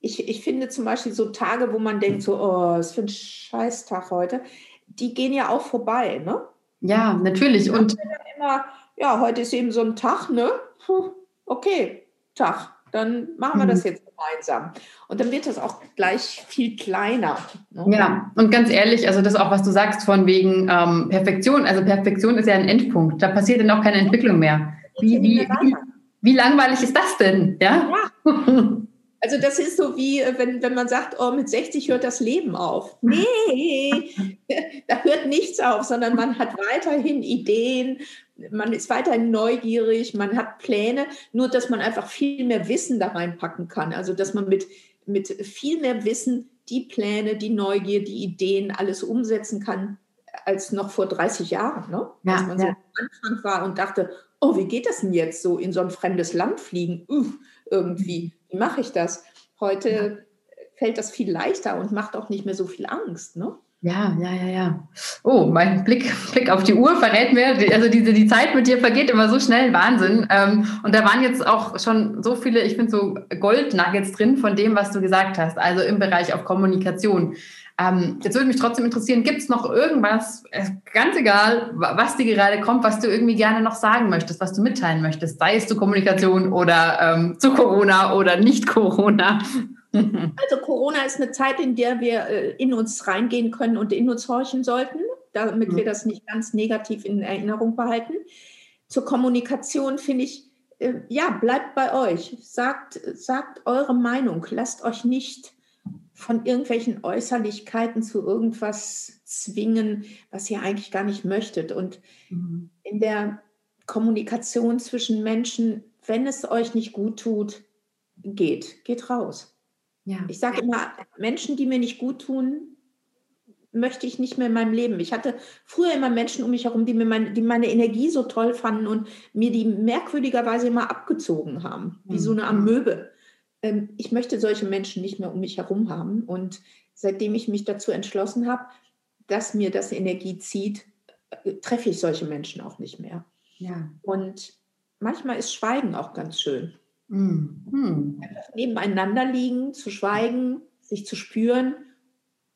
ich, ich finde zum Beispiel so Tage, wo man denkt, so, oh, was für ein Scheißtag heute, die gehen ja auch vorbei, ne? Ja, natürlich. Und immer, ja, heute ist eben so ein Tag, ne? Puh, okay, Tag dann machen wir das mhm. jetzt gemeinsam. Und dann wird das auch gleich viel kleiner. Ne? Ja, und ganz ehrlich, also das auch, was du sagst von wegen ähm, Perfektion. Also Perfektion ist ja ein Endpunkt. Da passiert dann auch keine Entwicklung mehr. Wie, wie, wie, wie langweilig ist das denn? Ja. ja. Also das ist so wie, äh, wenn, wenn man sagt, oh, mit 60 hört das Leben auf. Nee, nichts auf, sondern man hat weiterhin Ideen, man ist weiterhin neugierig, man hat Pläne, nur dass man einfach viel mehr Wissen da reinpacken kann. Also dass man mit, mit viel mehr Wissen die Pläne, die Neugier, die Ideen alles umsetzen kann, als noch vor 30 Jahren. Ne? Ja, dass man ja. so am Anfang war und dachte, oh, wie geht das denn jetzt so in so ein fremdes Land fliegen? Uff, irgendwie, wie mache ich das? Heute fällt das viel leichter und macht auch nicht mehr so viel Angst. Ne? Ja, ja, ja, ja. Oh, mein Blick, Blick auf die Uhr verrät mir, also diese, die Zeit mit dir vergeht immer so schnell, Wahnsinn. Ähm, und da waren jetzt auch schon so viele, ich finde so Goldnuggets drin von dem, was du gesagt hast, also im Bereich auf Kommunikation. Ähm, jetzt würde mich trotzdem interessieren, gibt es noch irgendwas, äh, ganz egal, was dir gerade kommt, was du irgendwie gerne noch sagen möchtest, was du mitteilen möchtest, sei es zu Kommunikation oder ähm, zu Corona oder nicht Corona? Also Corona ist eine Zeit, in der wir äh, in uns reingehen können und in uns horchen sollten, damit wir mhm. das nicht ganz negativ in Erinnerung behalten. Zur Kommunikation finde ich, äh, ja, bleibt bei euch. Sagt, sagt eure Meinung. Lasst euch nicht von irgendwelchen Äußerlichkeiten zu irgendwas zwingen, was ihr eigentlich gar nicht möchtet. Und mhm. in der Kommunikation zwischen Menschen, wenn es euch nicht gut tut, geht, geht raus. Ja. Ich sage immer, Menschen, die mir nicht gut tun, möchte ich nicht mehr in meinem Leben. Ich hatte früher immer Menschen um mich herum, die, mir meine, die meine Energie so toll fanden und mir die merkwürdigerweise immer abgezogen haben, wie so eine mhm. Amöbe. Ähm, ich möchte solche Menschen nicht mehr um mich herum haben. Und seitdem ich mich dazu entschlossen habe, dass mir das Energie zieht, äh, treffe ich solche Menschen auch nicht mehr. Ja. Und manchmal ist Schweigen auch ganz schön. Mhm. Einfach nebeneinander liegen, zu schweigen, sich zu spüren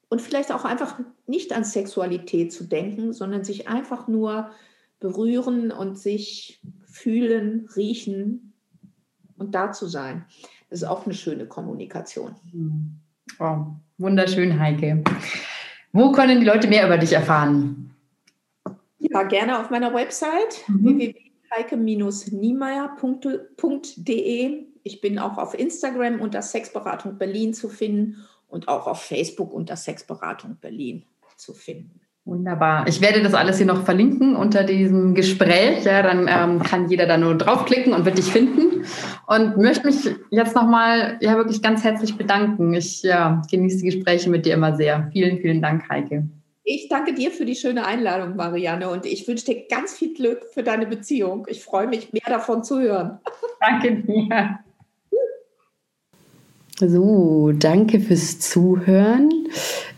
und vielleicht auch einfach nicht an Sexualität zu denken, sondern sich einfach nur berühren und sich fühlen, riechen und da zu sein. Das ist auch eine schöne Kommunikation. Oh, wunderschön, Heike. Wo können die Leute mehr über dich erfahren? Ja, gerne auf meiner Website mhm. heike-niemeyer.de. Ich bin auch auf Instagram unter Sexberatung Berlin zu finden und auch auf Facebook unter Sexberatung Berlin zu finden. Wunderbar. Ich werde das alles hier noch verlinken unter diesem Gespräch. Ja, dann ähm, kann jeder da nur draufklicken und wird dich finden. Und möchte mich jetzt nochmal ja, wirklich ganz herzlich bedanken. Ich ja, genieße die Gespräche mit dir immer sehr. Vielen, vielen Dank, Heike. Ich danke dir für die schöne Einladung, Marianne, und ich wünsche dir ganz viel Glück für deine Beziehung. Ich freue mich, mehr davon zu hören. Danke dir. So, danke fürs Zuhören.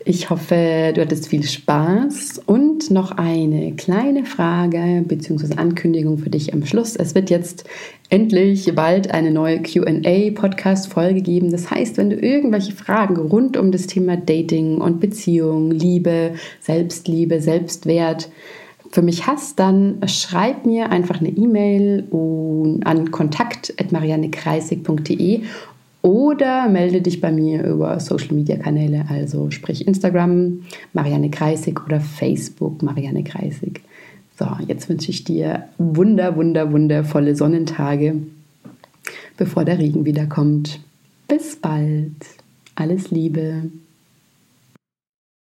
Ich hoffe, du hattest viel Spaß und noch eine kleine Frage bzw. Ankündigung für dich am Schluss. Es wird jetzt endlich bald eine neue QA-Podcast-Folge geben. Das heißt, wenn du irgendwelche Fragen rund um das Thema Dating und Beziehung, Liebe, Selbstliebe, Selbstwert, für mich hast, dann schreib mir einfach eine E-Mail an kontakt.mariannekreisig.de oder melde dich bei mir über Social Media Kanäle, also sprich Instagram Marianne Kreisig oder Facebook Marianne Kreisig. So, jetzt wünsche ich dir wunder, wunder, wundervolle Sonnentage, bevor der Regen wieder kommt. Bis bald. Alles Liebe.